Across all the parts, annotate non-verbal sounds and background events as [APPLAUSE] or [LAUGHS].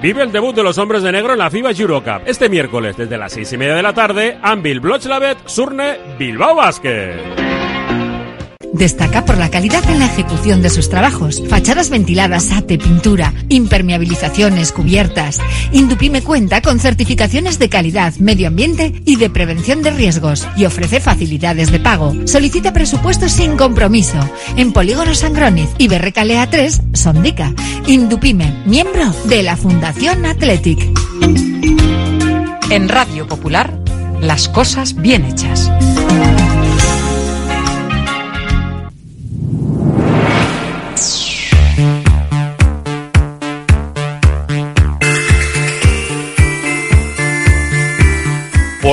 Vive el debut de los hombres de negro en la FIBA Eurocup este miércoles desde las seis y media de la tarde. Anvil Blochlavet, Surne, Bilbao Basket. Destaca por la calidad en la ejecución de sus trabajos. Fachadas ventiladas, ate, pintura, impermeabilizaciones, cubiertas. Indupime cuenta con certificaciones de calidad, medio ambiente y de prevención de riesgos y ofrece facilidades de pago. Solicita presupuestos sin compromiso en Polígono Sangroniz y Berrecalea 3, Sondica. Indupime, miembro de la Fundación Athletic. En Radio Popular, las cosas bien hechas.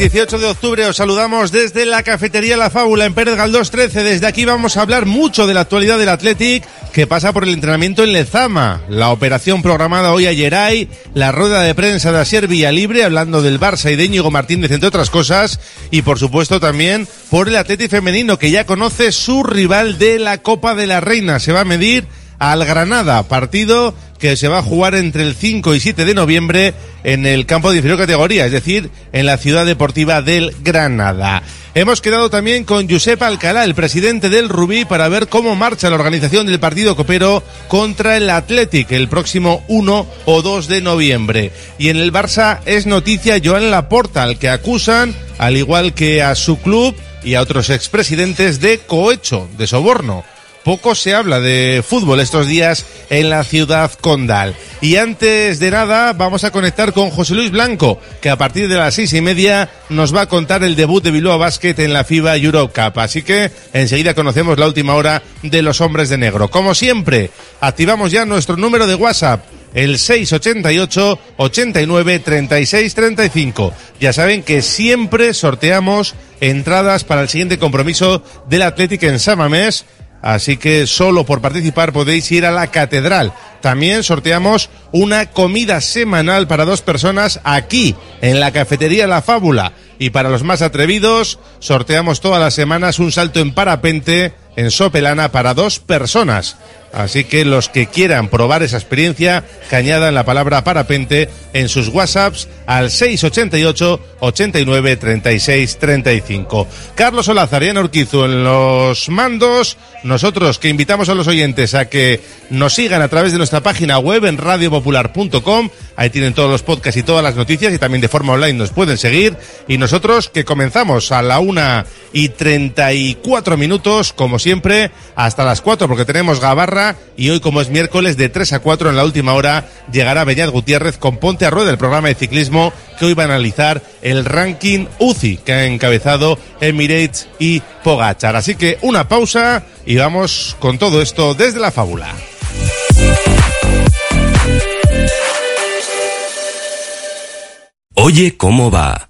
18 de octubre os saludamos desde la cafetería La Fábula en Pérez Galdós 13. Desde aquí vamos a hablar mucho de la actualidad del Athletic que pasa por el entrenamiento en Lezama, la operación programada hoy a Geray, la rueda de prensa de Asier Libre hablando del Barça y de Íñigo Martínez entre otras cosas y por supuesto también por el Athletic femenino que ya conoce su rival de la Copa de la Reina. Se va a medir al Granada, partido que se va a jugar entre el 5 y 7 de noviembre en el campo de inferior categoría, es decir, en la ciudad deportiva del Granada. Hemos quedado también con Josep Alcalá, el presidente del Rubí, para ver cómo marcha la organización del partido copero contra el Athletic el próximo 1 o 2 de noviembre. Y en el Barça es noticia Joan Laporta, al que acusan, al igual que a su club y a otros expresidentes, de cohecho, de soborno poco se habla de fútbol estos días en la ciudad condal. Y antes de nada, vamos a conectar con José Luis Blanco, que a partir de las seis y media nos va a contar el debut de Bilbao Basket en la FIBA Eurocup. Así que enseguida conocemos la última hora de los hombres de negro. Como siempre, activamos ya nuestro número de WhatsApp el 688 89 36 35. Ya saben que siempre sorteamos entradas para el siguiente compromiso del Atlético en Samamés Así que solo por participar podéis ir a la catedral. También sorteamos una comida semanal para dos personas aquí, en la cafetería La Fábula. Y para los más atrevidos, sorteamos todas las semanas un salto en parapente en Sopelana para dos personas. Así que los que quieran probar esa experiencia, que añadan la palabra parapente en sus WhatsApps al 688 89 36 35. Carlos Olazar y Ana Urquizu en los mandos. Nosotros que invitamos a los oyentes a que nos sigan a través de nuestra página web en radiopopular.com. Ahí tienen todos los podcasts y todas las noticias y también de forma online nos pueden seguir. Y nosotros que comenzamos a la una y 34 minutos, como siempre, hasta las 4 porque tenemos Gabarra y hoy como es miércoles de 3 a 4 en la última hora llegará Beñat Gutiérrez con Ponte a Rueda, el programa de ciclismo que hoy va a analizar el ranking UCI que ha encabezado Emirates y Pogachar. Así que una pausa y vamos con todo esto desde la fábula. Oye cómo va.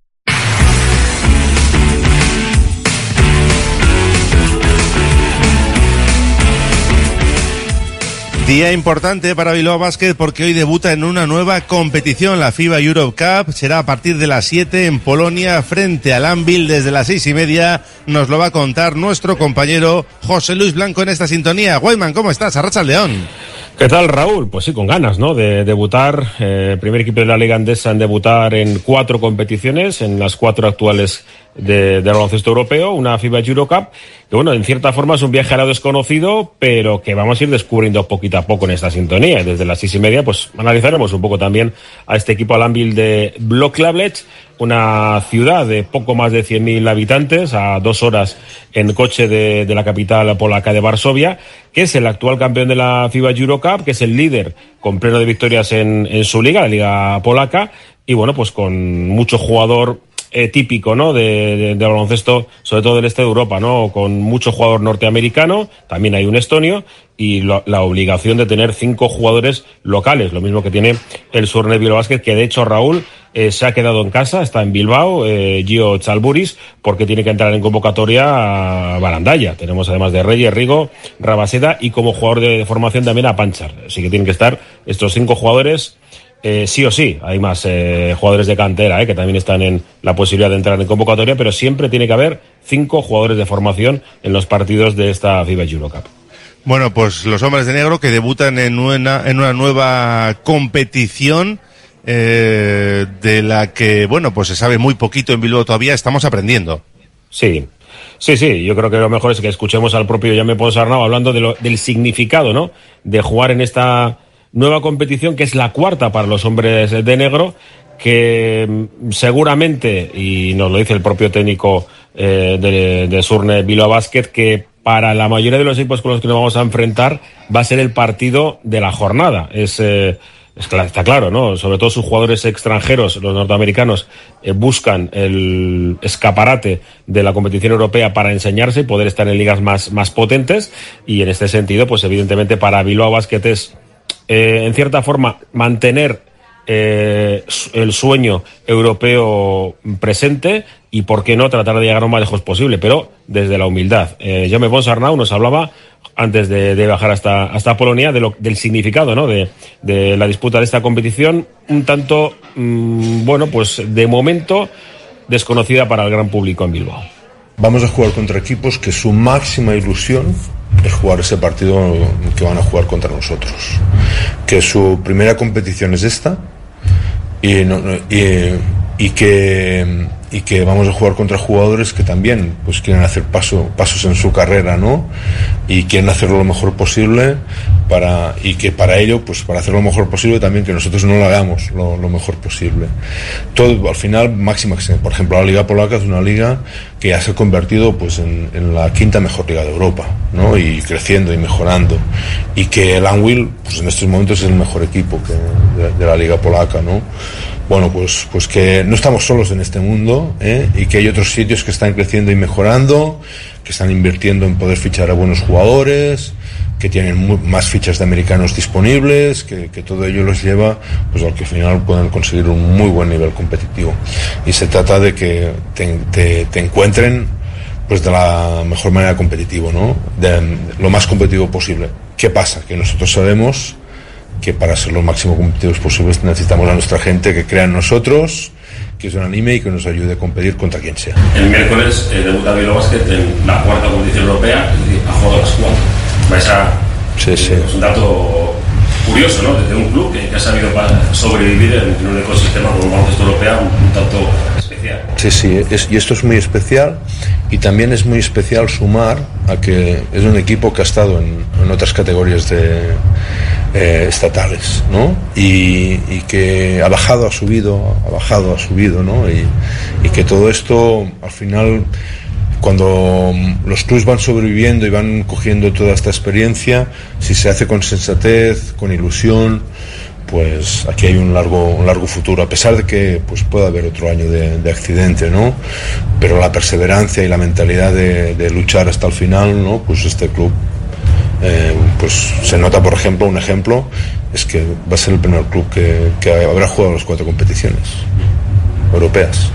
Día importante para Bilbao Basket porque hoy debuta en una nueva competición, la FIBA Europe Cup. Será a partir de las 7 en Polonia frente al Anvil desde las seis y media. Nos lo va a contar nuestro compañero José Luis Blanco en esta sintonía. Guayman, ¿cómo estás? Arracha León. ¿Qué tal, Raúl? Pues sí, con ganas, ¿no? De debutar. Eh, primer equipo de la Liga Andesa en debutar en cuatro competiciones, en las cuatro actuales de, de baloncesto europeo, una FIBA Eurocup, que bueno, en cierta forma es un viaje a lo desconocido, pero que vamos a ir descubriendo poquito a poco en esta sintonía. Desde las seis y media, pues analizaremos un poco también a este equipo Alambil de Blocklavlet, una ciudad de poco más de 100.000 habitantes, a dos horas en coche de, de, la capital polaca de Varsovia, que es el actual campeón de la FIBA Eurocup, que es el líder con pleno de victorias en, en su liga, la liga polaca, y bueno, pues con mucho jugador eh, típico, ¿no? De, de, de, baloncesto, sobre todo del este de Europa, ¿no? Con mucho jugador norteamericano, también hay un estonio y lo, la obligación de tener cinco jugadores locales, lo mismo que tiene el Bilbao Basket, que de hecho Raúl eh, se ha quedado en casa, está en Bilbao, eh, Gio Chalburis, porque tiene que entrar en convocatoria a Barandaya. Tenemos además de Reyes, Rigo, Rabaseda y como jugador de, de formación también a Panchar. Así que tienen que estar estos cinco jugadores eh, sí o sí, hay más eh, jugadores de cantera eh, que también están en la posibilidad de entrar en convocatoria, pero siempre tiene que haber cinco jugadores de formación en los partidos de esta FIBA Eurocup. Bueno, pues los hombres de negro que debutan en una, en una nueva competición eh, de la que, bueno, pues se sabe muy poquito en Bilbao todavía, estamos aprendiendo. Sí, Sí, sí, yo creo que lo mejor es que escuchemos al propio Jaime Ponsarnau hablando de lo, del significado, ¿no? De jugar en esta nueva competición que es la cuarta para los hombres de negro que seguramente, y nos lo dice el propio técnico eh, de, de Surne Bilbao Basket, que para la mayoría de los equipos con los que nos vamos a enfrentar va a ser el partido de la jornada. Es, eh, es está claro, ¿no? Sobre todo sus jugadores extranjeros, los norteamericanos, eh, buscan el escaparate de la competición europea para enseñarse y poder estar en ligas más, más potentes. Y en este sentido, pues evidentemente para Bilbao Basket es eh, en cierta forma, mantener eh, el sueño europeo presente y, por qué no, tratar de llegar lo más lejos posible, pero desde la humildad. Eh, Jaume Pons nos hablaba antes de, de bajar hasta, hasta Polonia de lo, del significado ¿no? de, de, la disputa de esta competición, un tanto, mmm, bueno, pues de momento desconocida para el gran público en Bilbao. Vamos a jugar contra equipos que su máxima ilusión es jugar ese partido que van a jugar contra nosotros. Que su primera competición es esta y, no, y, y que y que vamos a jugar contra jugadores que también pues quieren hacer paso, pasos en su carrera, ¿no? Y quieren hacerlo lo mejor posible para y que para ello, pues para hacerlo lo mejor posible también que nosotros no lo hagamos lo, lo mejor posible. Todo al final máxima por ejemplo la liga polaca es una liga que ya se ha convertido pues en, en la quinta mejor liga de Europa, ¿no? Y creciendo y mejorando y que el Anwil pues en estos momentos es el mejor equipo que de, de la liga polaca, ¿no? Bueno, pues, pues que no estamos solos en este mundo ¿eh? y que hay otros sitios que están creciendo y mejorando, que están invirtiendo en poder fichar a buenos jugadores, que tienen más fichas de americanos disponibles, que, todo ello los lleva pues al que al final puedan conseguir un muy buen nivel competitivo. Y se trata de que te, te, encuentren pues de la mejor manera competitivo, ¿no? De, lo más competitivo posible. ¿Qué pasa? Que nosotros sabemos que para ser lo máximo competitivos posibles necesitamos a nuestra gente que crea en nosotros, que se un anime y que nos ayude a competir contra quien sea. El miércoles eh, debuta Vilo Basket en la cuarta competición europea, es decir, a juego de las cuatro sí, sí. Es un dato curioso, ¿no? Desde un club que, ha sabido sobrevivir en, un ecosistema como el baloncesto europeo un, tanto Sí, sí, y esto es muy especial y también es muy especial sumar a que es un equipo que ha estado en, otras categorías de, eh, estatales, ¿no? Y, que ha bajado, ha subido, ha bajado, ha subido, ¿no? Y, y que todo esto al final cuando los clubes van sobreviviendo y van cogiendo toda esta experiencia, si se hace con sensatez, con ilusión, pues aquí hay un largo, largo futuro, a pesar de que pues, pueda haber otro año de, accidente, ¿no? Pero la perseverancia y la mentalidad de, luchar hasta el final, ¿no? Pues este club, eh, pues se nota, por ejemplo, un ejemplo, es que va a ser el primer club que, que habrá jugado las cuatro competiciones europeas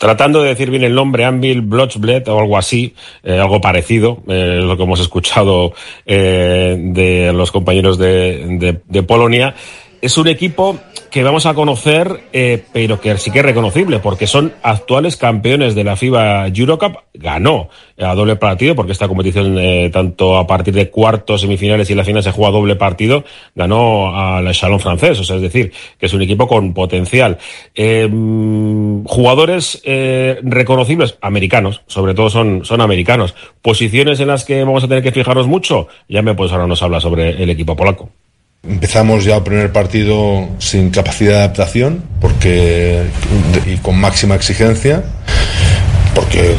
tratando de decir bien el nombre, Anvil Blochbled o algo así, eh, algo parecido, eh, lo que hemos escuchado eh, de los compañeros de Polonia. Es un equipo que vamos a conocer, eh, pero que sí que es reconocible, porque son actuales campeones de la FIBA Eurocup. Ganó a doble partido, porque esta competición, eh, tanto a partir de cuartos, semifinales y la final se juega doble partido, ganó al Chalon francés, o sea, es decir, que es un equipo con potencial. Eh, jugadores reconocibles, americanos, sobre todo son, son americanos. Posiciones en las que vamos a tener que fijarnos mucho, ya me pues ahora nos habla sobre el equipo polaco. Empezamos ya el primer partido sin capacidad de adaptación porque, y con máxima exigencia, porque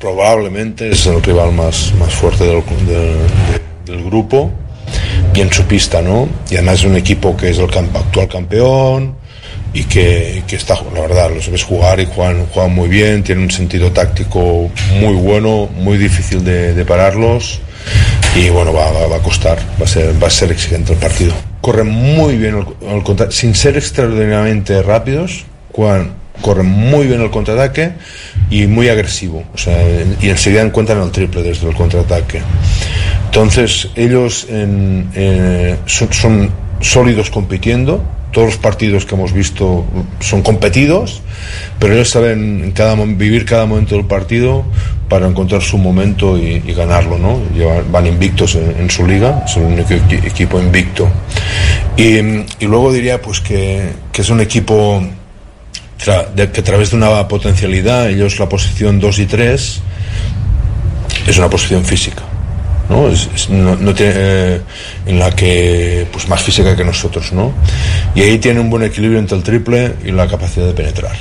probablemente, es el rival más, más fuerte del, grupo y en su pista, ¿no? Y además es un equipo que es el actual campeón y que, que, está, la verdad, los ves jugar y juegan, juegan muy bien, tienen un sentido táctico muy bueno, muy difícil de pararlos y bueno, va, va, a costar, va a, ser, va a ser exigente el partido. Corren muy bien el, sin ser extraordinariamente rápidos, corren muy bien el contraataque y muy agresivo, y enseguida encuentran el triple desde el contraataque. Entonces, ellos eh, son sólidos compitiendo, todos los partidos que hemos visto son competidos, pero ellos saben vivir cada momento del partido para encontrar su momento y, ganarlo, ¿no? van invictos en, su liga, son el único equipo invicto. Y, luego diría pues que, es un equipo que a través de una potencialidad, ellos la posición 2 y 3, es una posición física. ¿No? no, tiene, eh, en la que pues más física que nosotros, ¿no? Y ahí tiene un buen equilibrio entre el triple y la capacidad de penetrar.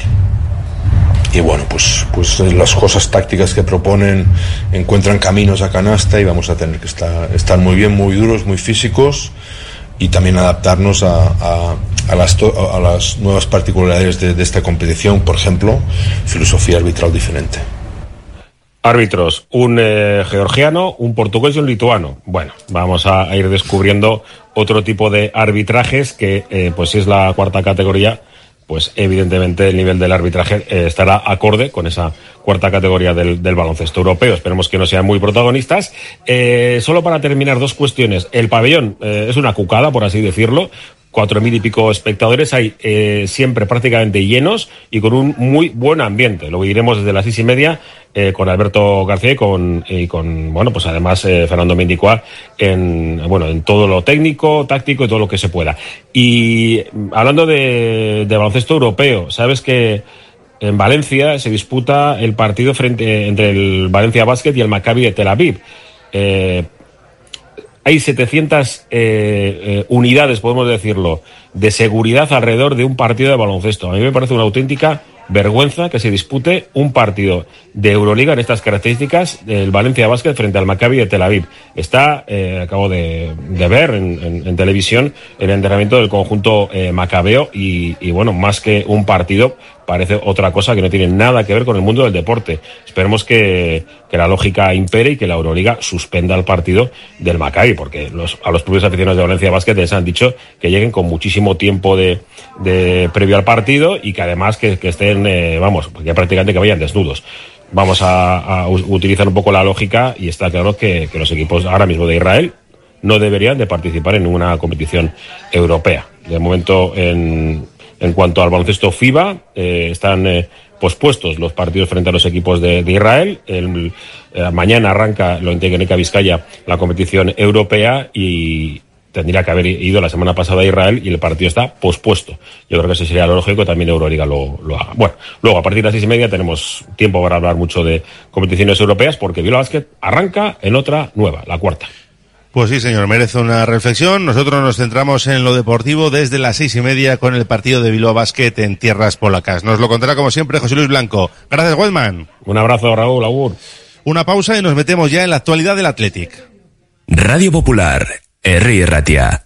Y bueno, pues, pues las cosas tácticas que proponen encuentran caminos a canasta y vamos a tener que estar, estar muy bien, muy duros, muy físicos y también adaptarnos a, a, las, a las nuevas particularidades de, de esta competición, por ejemplo, filosofía arbitral diferente. Árbitros, un eh, georgiano, un portugués y un lituano. Bueno, vamos a, ir descubriendo otro tipo de arbitrajes que, eh, pues si es la cuarta categoría, pues evidentemente el nivel del arbitraje eh, estará acorde con esa cuarta categoría del, baloncesto europeo. Esperemos que no sean muy protagonistas. solo para terminar, dos cuestiones. El pabellón es una cucada, por así decirlo cuatro mil y pico espectadores, hay eh, siempre prácticamente llenos y con un muy buen ambiente. Lo iremos desde las seis y media eh, con Alberto García y con, bueno, pues además eh, Fernando Mendicoa en, bueno, en todo lo técnico, táctico y todo lo que se pueda. Y hablando de, baloncesto europeo, sabes que en Valencia se disputa el partido frente entre el Valencia Basket y el Maccabi de Tel Aviv. Eh, hay 700 eh, eh, unidades, podemos decirlo, de seguridad alrededor de un partido de baloncesto. A mí me parece una auténtica vergüenza que se dispute un partido de Euroliga en estas características del Valencia Basket frente al Maccabi de Tel Aviv. Está, eh, acabo de, ver en, televisión el entrenamiento del conjunto eh, macabeo y bueno, más que un partido, parece otra cosa que no tiene nada que ver con el mundo del deporte. Esperemos que, que la lógica impere y que la Euroliga suspenda el partido del Maccabi, porque a los propios aficionados de Valencia Basket les han dicho que lleguen con muchísimo tiempo de, previo al partido y que además que, estén, eh, vamos, que prácticamente que vayan desnudos. Vamos a, utilizar un poco la lógica y está claro que, que los equipos ahora mismo de Israel no deberían de participar en ninguna competición europea. De momento, en, en cuanto al baloncesto FIBA, eh, están eh, pospuestos los partidos frente a los equipos de, Israel. El, eh, mañana arranca lo Integeneca Vizcaya la competición europea y tendría que haber ido la semana pasada a Israel y el partido está pospuesto. Yo creo que ese sería lo lógico, también Euroliga lo, lo haga. Bueno, luego a partir de las seis y media tenemos tiempo para hablar mucho de competiciones europeas porque Viola Basket arranca en otra nueva, la cuarta. Pues sí, señor, merece una reflexión. Nosotros nos centramos en lo deportivo desde las seis y media con el partido de Bilbao Basket en tierras polacas. Nos lo contará como siempre José Luis Blanco. Gracias, Goldman. Un abrazo, Raúl, Agur. Una pausa y nos metemos ya en la actualidad del Athletic. Radio Popular, Herri Ratia.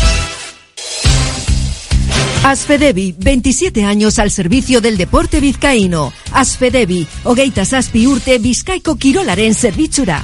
Asfedevi, 27 años al servicio del deporte vizcaíno. Asfedevi, hogeita zazpi urte bizkaiko kirolaren zerbitzura.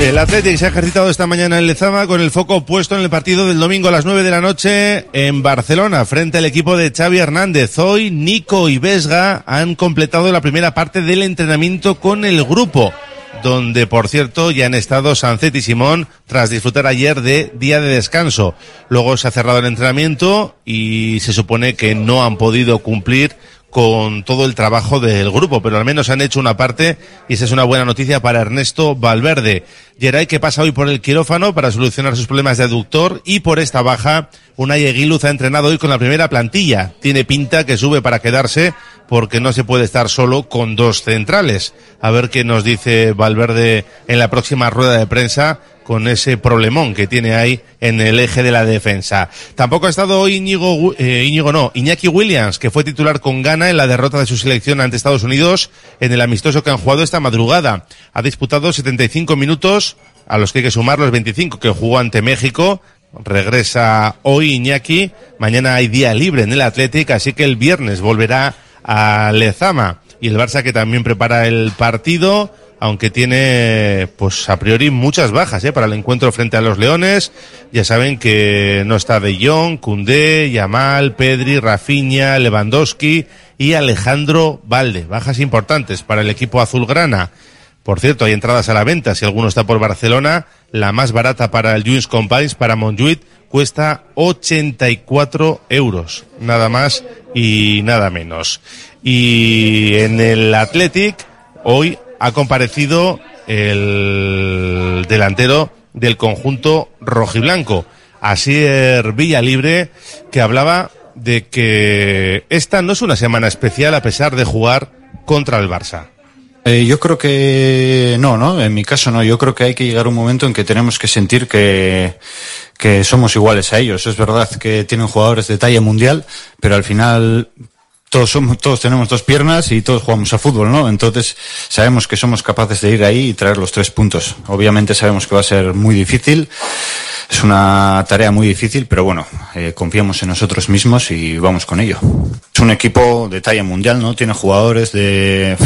El Athletic se ha ejercitado esta mañana en Lezama con el foco puesto en el partido del domingo a las 9 de la noche en Barcelona frente al equipo de Xavi Hernández. Hoy Nico y Vesga han completado la primera parte del entrenamiento con el grupo donde por cierto ya han estado Sancet y Simón tras disfrutar ayer de día de descanso. Luego se ha cerrado el entrenamiento y se supone que no han podido cumplir con todo el trabajo del grupo, pero al menos han hecho una parte y esa es una buena noticia para Ernesto Valverde. Geray que pasa hoy por el quirófano para solucionar sus problemas de aductor y por esta baja, Unai Eguiluz ha entrenado hoy con la primera plantilla. Tiene pinta que sube para quedarse porque no se puede estar solo con dos centrales. A ver qué nos dice Valverde en la próxima rueda de prensa con ese problemón que tiene ahí en el eje de la defensa. Tampoco ha estado Íñigo, eh, Íñigo no, Iñaki Williams, que fue titular con gana en la derrota de su selección ante Estados Unidos en el amistoso que han jugado esta madrugada. Ha disputado 75 minutos, a los que hay que sumar los 25 que jugó ante México. Regresa hoy Iñaki, mañana hay día libre en el Athletic, así que el viernes volverá a Lezama. Y el Barça que también prepara el partido, aunque tiene, pues a priori muchas bajas, ¿eh? Para el encuentro frente a los Leones. Ya saben que no está De Jong, Koundé, Yamal, Pedri, Rafinha, Lewandowski y Alejandro Valde. Bajas importantes para el equipo azulgrana. Por cierto, hay entradas a la venta. Si alguno está por Barcelona, la más barata para el Juins Compines, para Montjuic, cuesta 84 euros. Nada más y nada menos. Y en el Athletic, hoy ha comparecido el delantero del conjunto rojiblanco, Asier Villalibre, que hablaba de que esta no es una semana especial a pesar de jugar contra el Barça. Eh, yo creo que no, ¿no? En mi caso no. Yo creo que hay que llegar a un momento en que tenemos que sentir que, que somos iguales a ellos. Es verdad que tienen jugadores de talla mundial, pero al final todos somos, todos tenemos dos piernas y todos jugamos a fútbol, ¿no? Entonces sabemos que somos capaces de ir ahí y traer los tres puntos. Obviamente sabemos que va a ser muy difícil. Es una tarea muy difícil, pero bueno, eh, confiamos en nosotros mismos y vamos con ello. Es un equipo de talla mundial, ¿no? Tiene jugadores de,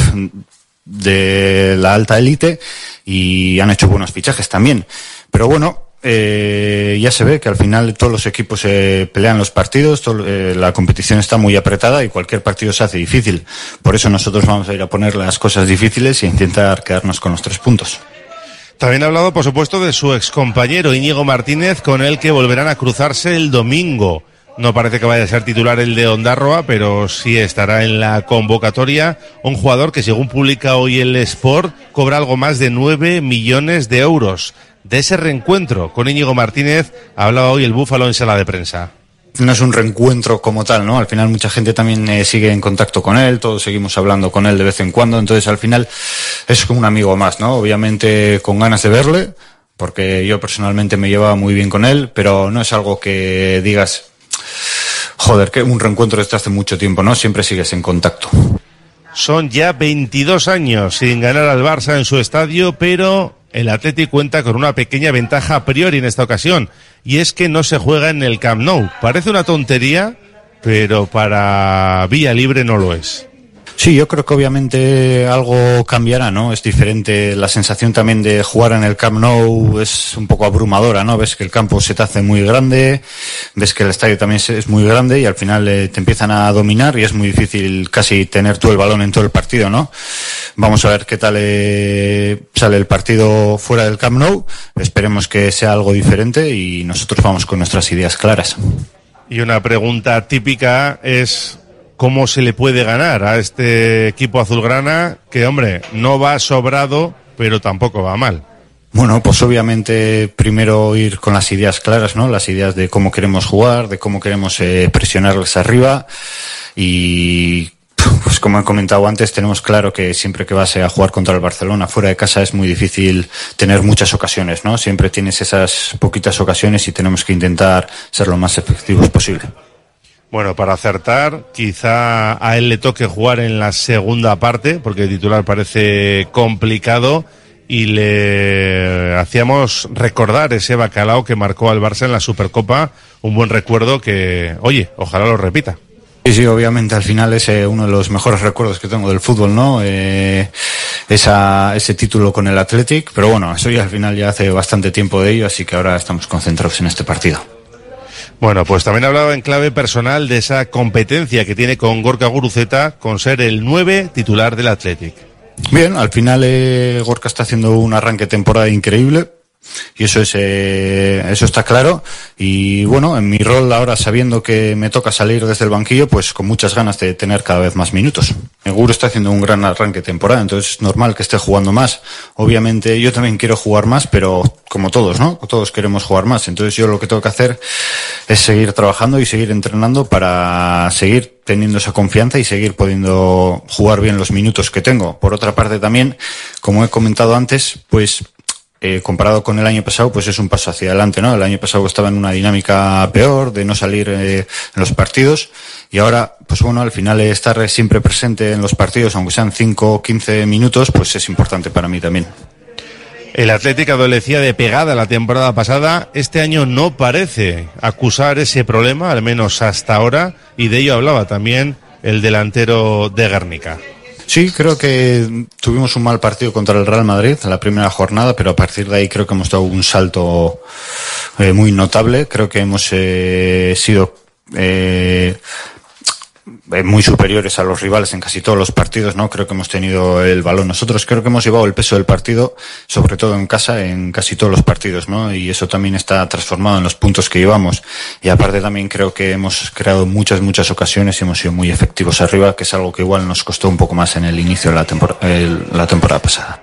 de la alta élite y han hecho buenos fichajes también. Pero bueno, eh, ya se ve que al final todos los equipos se pelean los partidos, eh, la competición está muy apretada y cualquier partido se hace difícil. Por eso nosotros vamos a ir a poner las cosas difíciles e intentar quedarnos con los tres puntos. También ha hablado, por supuesto, de su excompañero Íñigo Martínez, con el que volverán a cruzarse el domingo. No parece que vaya a ser titular el de Ondarroa, pero sí estará en la convocatoria un jugador que, según publica hoy el Sport, cobra algo más de 9 millones de euros de ese reencuentro con Íñigo Martínez hablaba hoy el Búfalo en sala de prensa. No es un reencuentro como tal, ¿no? Al final mucha gente también eh, sigue en contacto con él, todos seguimos hablando con él de vez en cuando, entonces al final es como un amigo más, ¿no? Obviamente con ganas de verle, porque yo personalmente me llevaba muy bien con él, pero no es algo que digas, joder, que un reencuentro desde hace mucho tiempo, ¿no? Siempre sigues en contacto. Son ya 22 años sin ganar al Barça en su estadio, pero el Atleti cuenta con una pequeña ventaja a priori en esta ocasión, y es que no se juega en el Camp Nou. Parece una tontería, pero para Vía Libre no lo es. Sí, yo creo que obviamente algo cambiará, ¿no? Es diferente la sensación también de jugar en el Camp Nou es un poco abrumadora, ¿no? Ves que el campo se te hace muy grande, ves que el estadio también es muy grande y al final eh, te empiezan a dominar y es muy difícil casi tener tú el balón en todo el partido, ¿no? Vamos a ver qué tal eh, sale el partido fuera del Camp Nou. Esperemos que sea algo diferente y nosotros vamos con nuestras ideas claras. Y una pregunta típica es cómo se le puede ganar a este equipo azulgrana que, hombre, no va sobrado, pero tampoco va mal. Bueno, pues obviamente primero ir con las ideas claras, ¿no? Las ideas de cómo queremos jugar, de cómo queremos eh, presionarles arriba y pues como he comentado antes, tenemos claro que siempre que vas a jugar contra el Barcelona fuera de casa es muy difícil tener muchas ocasiones, ¿no? Siempre tienes esas poquitas ocasiones y tenemos que intentar ser lo más efectivos posible. Bueno, para acertar, quizá a él le toque jugar en la segunda parte, porque el titular parece complicado, y le hacíamos recordar ese bacalao que marcó al Barça en la Supercopa, un buen recuerdo que, oye, ojalá lo repita. Sí, sí, obviamente al final es eh, uno de los mejores recuerdos que tengo del fútbol, ¿no? Eh, esa, ese título con el Athletic, pero bueno, eso ya al final ya hace bastante tiempo de ello, así que ahora estamos concentrados en este partido. Bueno, pues también hablaba en clave personal de esa competencia que tiene con Gorka Guruceta con ser el 9 titular del Athletic. Bien, al final eh, Gorka está haciendo un arranque temporada increíble y eso es eh, eso está claro. Y bueno en mi rol ahora sabiendo que me toca salir desde el banquillo pues con muchas ganas de tener cada vez más minutos. Seguro está haciendo un gran arranque de temporada entonces es normal que esté jugando más. Obviamente yo también quiero jugar más pero como todos no todos queremos jugar más. Entonces yo lo que tengo que hacer es seguir trabajando y seguir entrenando para seguir teniendo esa confianza y seguir pudiendo jugar bien los minutos que tengo. Por otra parte también, como he comentado antes, pues eh, comparado con el año pasado, pues es un paso hacia adelante, ¿no? El año pasado estaba en una dinámica peor, de no salir eh, en los partidos, y ahora, pues bueno, al final estar siempre presente en los partidos, aunque sean 5 o 15 minutos, pues es importante para mí también. El Atlético adolecía de pegada la temporada pasada. Este año no parece acusar ese problema, al menos hasta ahora, y de ello hablaba también el delantero de Guernica. Sí, creo que tuvimos un mal partido contra el Real Madrid en la primera jornada, pero a partir de ahí creo que hemos dado un salto eh, muy notable. Creo que hemos eh, sido eh, muy superiores a los rivales en casi todos los partidos, ¿no? Creo que hemos tenido el balón. Nosotros creo que hemos llevado el peso del partido, sobre todo en casa, en casi todos los partidos, ¿no? Y eso también está transformado en los puntos que llevamos. Y aparte también creo que hemos creado muchas, muchas ocasiones y hemos sido muy efectivos arriba, que es algo que igual nos costó un poco más en el inicio de la, la temporada pasada.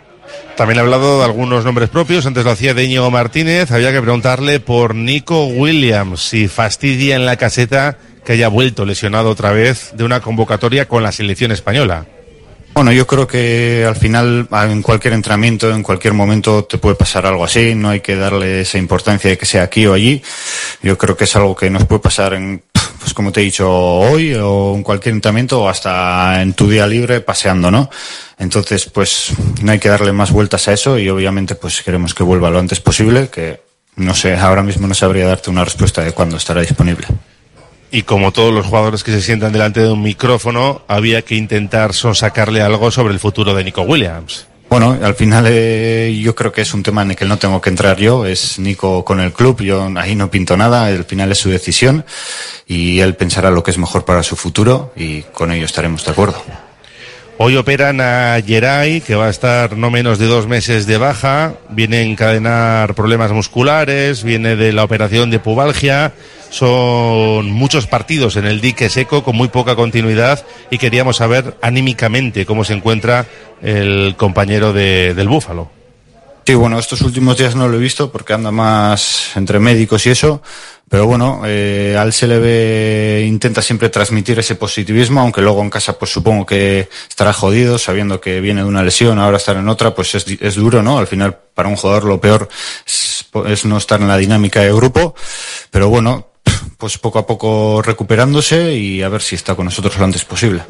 También ha hablado de algunos nombres propios, antes lo hacía de Íñigo Martínez, había que preguntarle por Nico Williams, si fastidia en la caseta que haya vuelto lesionado otra vez de una convocatoria con la selección española. Bueno, yo creo que al final en cualquier entrenamiento, en cualquier momento te puede pasar algo así, no hay que darle esa importancia de que sea aquí o allí. Yo creo que es algo que nos puede pasar en, pues como te he dicho, hoy o en cualquier entrenamiento o hasta en tu día libre paseando, ¿no? Entonces, pues no hay que darle más vueltas a eso y obviamente pues queremos que vuelva lo antes posible, que no sé, ahora mismo no sabría darte una respuesta de cuándo estará disponible y como todos los jugadores que se sientan delante de un micrófono, había que intentar sonsacarle algo sobre el futuro de Nico Williams. Bueno, al final eh, yo creo que es un tema en el que no tengo que entrar yo, es Nico con el club, yo ahí no pinto nada, al final es su decisión y él pensará lo que es mejor para su futuro y con ello estaremos de acuerdo. Hoy operan a Geray, que va a estar no menos de dos meses de baja, viene a encadenar problemas musculares, viene de la operación de pubalgia, son muchos partidos en el dique seco con muy poca continuidad y queríamos saber anímicamente cómo se encuentra el compañero de, del Búfalo. Sí, bueno, estos últimos días no lo he visto porque anda más entre médicos y eso, pero bueno, eh, al se le intenta siempre transmitir ese positivismo, aunque luego en casa pues supongo que estará jodido, sabiendo que viene de una lesión, ahora estar en otra, pues es, es duro, ¿no? Al final, para un jugador lo peor es no estar en la dinámica de grupo, pero bueno, pues poco a poco recuperándose y a ver si está con nosotros lo antes posible.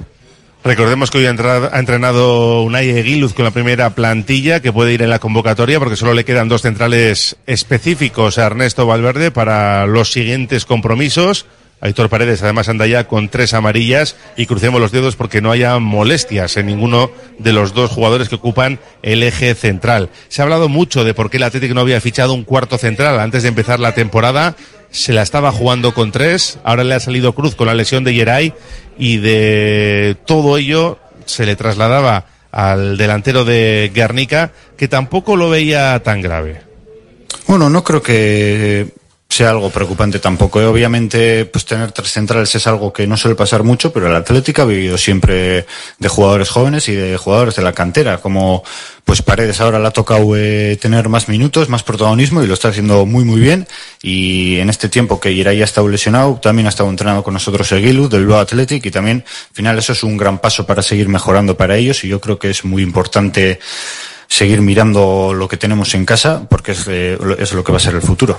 Recordemos que hoy ha entrenado Unai Eguiluz con la primera plantilla que puede ir en la convocatoria porque solo le quedan dos centrales específicos a Ernesto Valverde para los siguientes compromisos. Aitor Paredes además anda ya con tres amarillas y crucemos los dedos porque no haya molestias en ninguno de los dos jugadores que ocupan el eje central. Se ha hablado mucho de por qué el Atlético no había fichado un cuarto central antes de empezar la temporada se la estaba jugando con tres, ahora le ha salido Cruz con la lesión de Yeray y de todo ello se le trasladaba al delantero de Guernica que tampoco lo veía tan grave. Bueno, no creo que sea algo preocupante tampoco. ¿eh? Obviamente, pues tener tres centrales es algo que no suele pasar mucho, pero el Atlético ha vivido siempre de jugadores jóvenes y de jugadores de la cantera, como pues Paredes ahora le ha tocado eh, tener más minutos, más protagonismo y lo está haciendo muy muy bien. Y en este tiempo que Irai ha estado lesionado, también ha estado entrenando con nosotros el Gilu del Bilbao Athletic y también, al final, eso es un gran paso para seguir mejorando para ellos y yo creo que es muy importante seguir mirando lo que tenemos en casa porque es, eh, es lo que va a ser el futuro.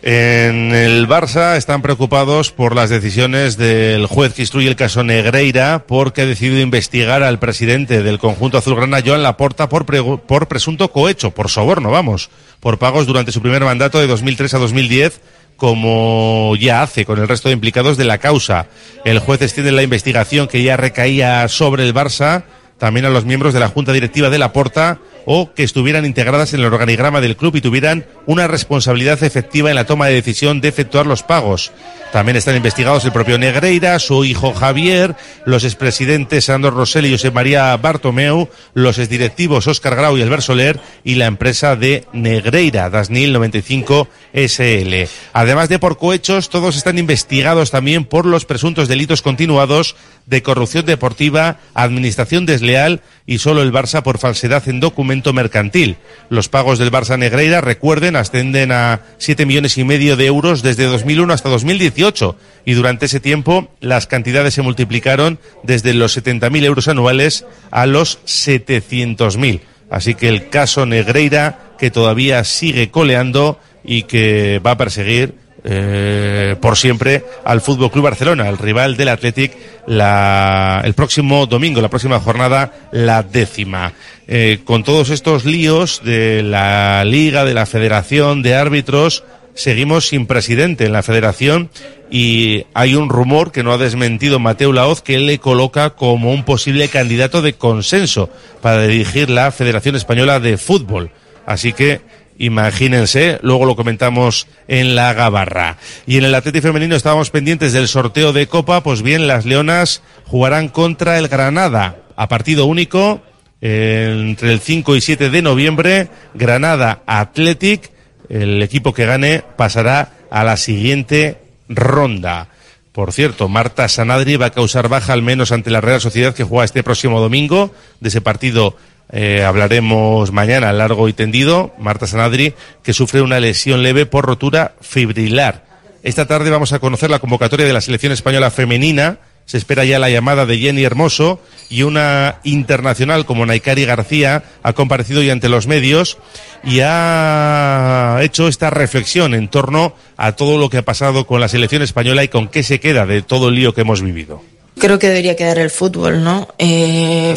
En el Barça están preocupados por las decisiones del juez que instruye el caso Negreira porque ha decidido investigar al presidente del conjunto azulgrana, Joan Laporta, por, por presunto cohecho, por soborno, vamos, por pagos durante su primer mandato de 2003 a 2010 como ya hace con el resto de implicados de la causa. El juez extiende la investigación que ya recaía sobre el Barça también a los miembros de la Junta Directiva de la Porta o que estuvieran integradas en el organigrama del club y tuvieran una responsabilidad efectiva en la toma de decisión de efectuar los pagos. También están investigados el propio Negreira, su hijo Javier, los expresidentes Sandor Rosell y José María Bartomeu, los exdirectivos Óscar Grau y Albert Soler y la empresa de Negreira, Dasnil 95 SL. Además de por cohechos, todos están investigados también por los presuntos delitos continuados de corrupción deportiva, administración desleal y solo el Barça por falsedad en documento mercantil. Los pagos del Barça Negreira, recuerden, ascenden a siete millones y medio de euros desde 2001 hasta 2018 y durante ese tiempo las cantidades se multiplicaron desde los 70.000 euros anuales a los 700.000. Así que el caso Negreira que todavía sigue coleando y que va a perseguir eh, por siempre al Fútbol Club Barcelona, el rival del Athletic, la, el próximo domingo, la próxima jornada, la décima. Eh, con todos estos líos de la Liga, de la Federación, de árbitros, seguimos sin presidente en la Federación y hay un rumor que no ha desmentido Mateo Laoz que le coloca como un posible candidato de consenso para dirigir la Federación Española de Fútbol. Así que Imagínense, luego lo comentamos en la Gabarra. Y en el Atlético Femenino estábamos pendientes del sorteo de Copa, pues bien, las Leonas jugarán contra el Granada a partido único entre el 5 y 7 de noviembre. Granada Athletic, el equipo que gane pasará a la siguiente ronda. Por cierto, Marta Sanadri va a causar baja al menos ante la Real Sociedad que juega este próximo domingo. De ese partido eh, hablaremos mañana largo y tendido. Marta Sanadri, que sufre una lesión leve por rotura fibrilar. Esta tarde vamos a conocer la convocatoria de la selección española femenina Se espera ya la llamada de Jenny Hermoso y una internacional como Naikari García ha comparecido hoy ante los medios y ha hecho esta reflexión en torno a todo lo que ha pasado con la selección española y con qué se queda de todo el lío que hemos vivido. Creo que debería quedar el fútbol, ¿no? Eh,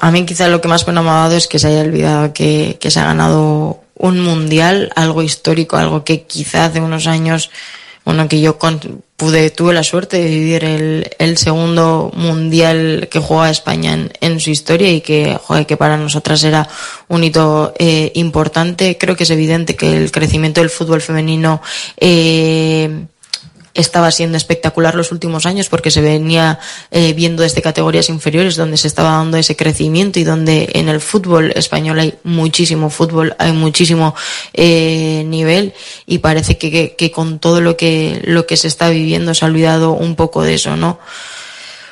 a mí quizá lo que más me ha dado es que se haya olvidado que, que se ha ganado un mundial, algo histórico, algo que quizá hace unos años, bueno, que yo con, pude, tuve la suerte de vivir el, el segundo mundial que juega España en, en, su historia y que, joder, que para nosotras era un hito eh, importante. Creo que es evidente que el crecimiento del fútbol femenino eh, estaba siendo espectacular los últimos años porque se venía eh, viendo desde categorías inferiores donde se estaba dando ese crecimiento y donde en el fútbol español hay muchísimo fútbol, hay muchísimo eh, nivel y parece que, que, con todo lo que, lo que se está viviendo se ha olvidado un poco de eso, ¿no?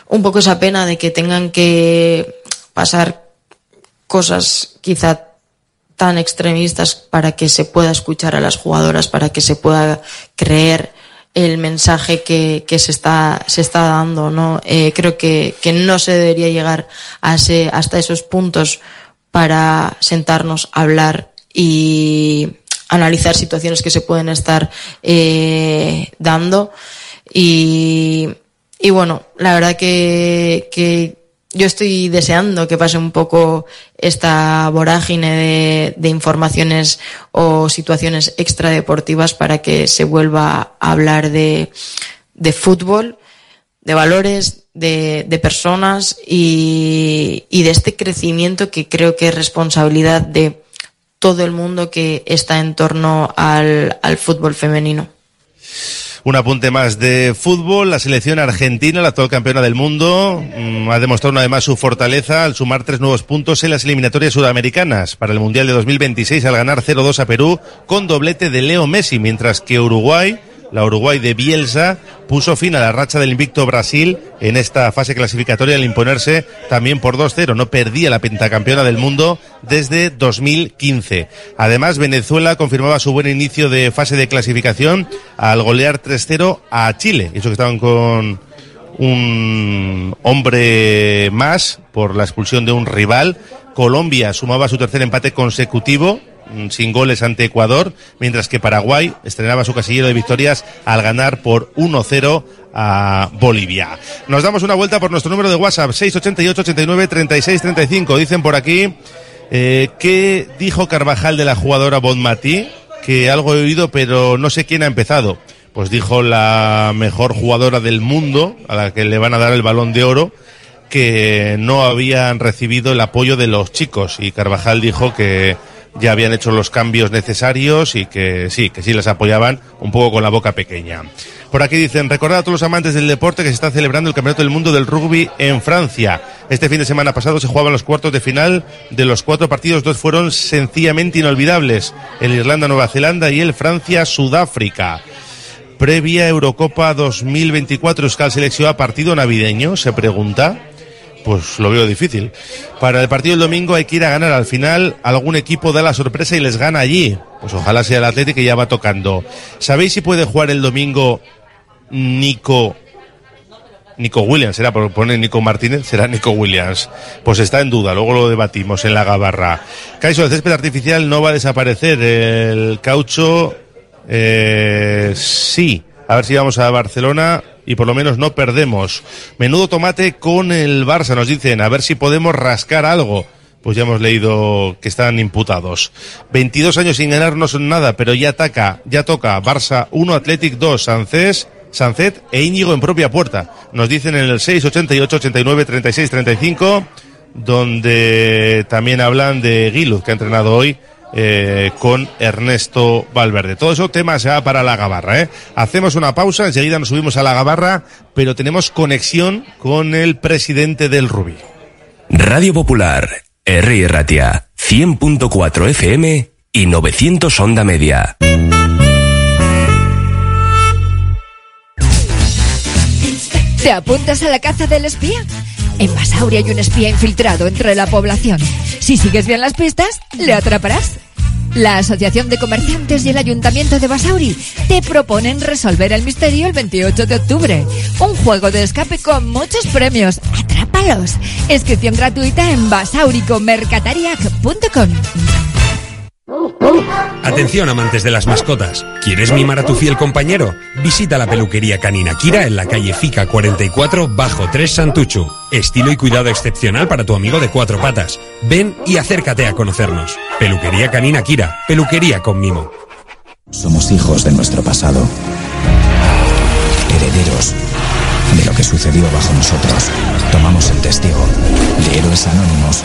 Un poco esa pena de que tengan que pasar cosas quizá tan extremistas para que se pueda escuchar a las jugadoras, para que se pueda creer el mensaje que, que se está se está dando no eh, creo que, que no se debería llegar a ese, hasta esos puntos para sentarnos a hablar y analizar situaciones que se pueden estar eh, dando. Y, y bueno la verdad que, que yo estoy deseando que pase un poco esta vorágine de, de, informaciones o situaciones extradeportivas para que se vuelva a hablar de, de fútbol, de valores, de, de personas y, y, de este crecimiento que creo que es responsabilidad de todo el mundo que está en torno al, al fútbol femenino. Un apunte más de fútbol. La selección argentina, la actual campeona del mundo, mmm, ha demostrado además su fortaleza al sumar tres nuevos puntos en las eliminatorias sudamericanas para el Mundial de 2026 al ganar 0-2 a Perú con doblete de Leo Messi, mientras que Uruguay la Uruguay de Bielsa puso fin a la racha del invicto Brasil en esta fase clasificatoria al imponerse también por 2-0. No perdía la pentacampeona del mundo desde 2015. Además, Venezuela confirmaba su buen inicio de fase de clasificación al golear 3-0 a Chile. Eso que estaban con un hombre más por la expulsión de un rival. Colombia sumaba su tercer empate consecutivo sin goles ante Ecuador, mientras que Paraguay estrenaba su casillero de victorias al ganar por 1-0 a Bolivia. Nos damos una vuelta por nuestro número de WhatsApp, 688 89 36 35. Dicen por aquí, eh, ¿qué dijo Carvajal de la jugadora Bonmatí? Que algo he oído, pero no sé quién ha empezado. Pues dijo la mejor jugadora del mundo, a la que le van a dar el balón de oro, que no habían recibido el apoyo de los chicos. Y Carvajal dijo que ya habían hecho los cambios necesarios y que sí, que sí les apoyaban un poco con la boca pequeña. Por aquí dicen, recordad a todos los amantes del deporte que se está celebrando el Campeonato del Mundo del Rugby en Francia. Este fin de semana pasado se jugaban los cuartos de final. De los cuatro partidos, dos fueron sencillamente inolvidables. El Irlanda-Nueva Zelanda y el Francia-Sudáfrica. Previa Eurocopa 2024, Euskal Selección a partido navideño, se pregunta pues lo veo difícil. Para el partido del domingo hay que ir a ganar. Al final algún equipo da la sorpresa y les gana allí. Pues ojalá sea el Atlético que ya va tocando. ¿Sabéis si puede jugar el domingo Nico Nico Williams, será por poner Nico Martínez, será Nico Williams. Pues está en duda, luego lo debatimos en la gabarra. Caiso, el césped artificial no va a desaparecer. El caucho, eh, sí. A ver si vamos a Barcelona y por lo menos no perdemos. Menudo tomate con el Barça, nos dicen, a ver si podemos rascar algo. Pues ya hemos leído que están imputados. 22 años sin ganar no son nada, pero ya ataca, ya toca Barça 1, Athletic 2, Sancés, Sancet e Íñigo en propia puerta. Nos dicen en el 6, 88, 89, 36, 35, donde también hablan de Guiluz, que ha entrenado hoy eh, con Ernesto Valverde. Todo eso tema se va para la gabarra. ¿eh? Hacemos una pausa, enseguida nos subimos a la gabarra, pero tenemos conexión con el presidente del Rubí. Radio Popular, R. Ratia, 100.4 FM y 900 Onda Media. ¿Te apuntas a la caza del espía? En Basauri hay un espía infiltrado entre la población. Si sigues bien las pistas, le atraparás. La Asociación de Comerciantes y el Ayuntamiento de Basauri te proponen resolver el misterio el 28 de octubre. Un juego de escape con muchos premios. ¡Atrápalos! Inscripción gratuita en basauricomercatariac.com. Atención amantes de las mascotas. ¿Quieres mimar a tu fiel compañero? Visita la peluquería canina Kira en la calle Fica 44 bajo 3 Santuchu. Estilo y cuidado excepcional para tu amigo de cuatro patas. Ven y acércate a conocernos. Peluquería canina Kira. Peluquería con mimo. Somos hijos de nuestro pasado. Herederos de lo que sucedió bajo nosotros. Tomamos el testigo de héroes anónimos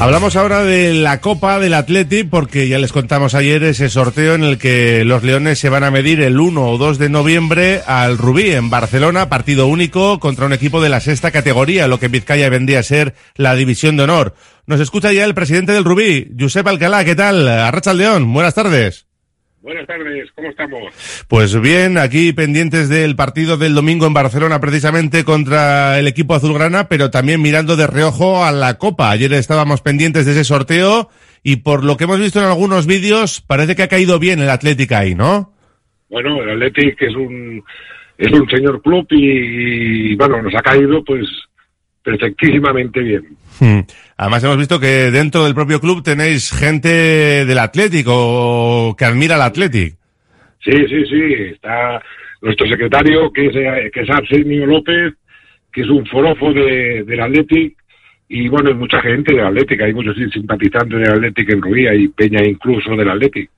Hablamos ahora de la Copa del Atleti porque ya les contamos ayer ese sorteo en el que los Leones se van a medir el 1 o 2 de noviembre al Rubí en Barcelona, partido único contra un equipo de la sexta categoría, lo que en Vizcaya vendría a ser la división de honor. Nos escucha ya el presidente del Rubí, Josep Alcalá, ¿qué tal? Arracha León, buenas tardes. Buenas tardes, ¿cómo estamos? Pues bien, aquí pendientes del partido del domingo en Barcelona precisamente contra el equipo azulgrana, pero también mirando de reojo a la Copa. Ayer estábamos pendientes de ese sorteo y por lo que hemos visto en algunos vídeos parece que ha caído bien el Atlético ahí, ¿no? Bueno, el Athletic es un es un señor club y, y, bueno, nos ha caído pues perfectísimamente bien. Hmm. Además hemos visto que dentro del propio club tenéis gente del Atlético que admira al Atlético. Sí, sí, sí. Está nuestro secretario, que es, que es Arsenio López, que es un forofo de, del Athletic. Y bueno, hay mucha gente del Athletic. Hay muchos simpatizantes del Athletic en Ruía y Peña incluso del Athletic.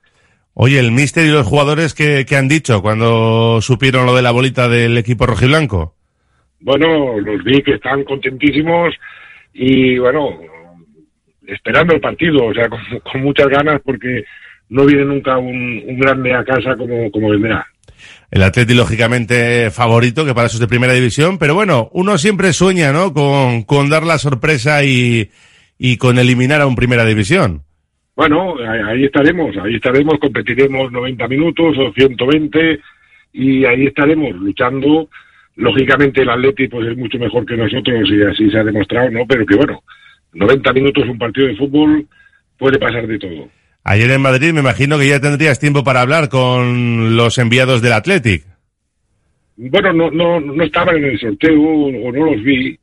Oye, el míster y los jugadores que, que han dicho cuando supieron lo de la bolita del equipo rojiblanco. Bueno, los vi que están contentísimos y bueno, esperando el partido, o sea, [LAUGHS] con, con muchas ganas porque no viene nunca un, un, grande a casa como, como vendrá. El Atleti, lógicamente, favorito, que para eso es de primera división, pero bueno, uno siempre sueña, ¿no? Con, con dar la sorpresa y, y con eliminar a un primera división. Bueno, ahí estaremos, ahí estaremos, competiremos 90 minutos o 120 y ahí estaremos luchando. Lógicamente el Atleti pues es mucho mejor que nosotros y así se ha demostrado, ¿no? Pero que bueno, 90 minutos un partido de fútbol puede pasar de todo. Ayer en Madrid me imagino que ya tendrías tiempo para hablar con los enviados del Athletic. Bueno, no, no, no estaban en el sorteo o no los vi,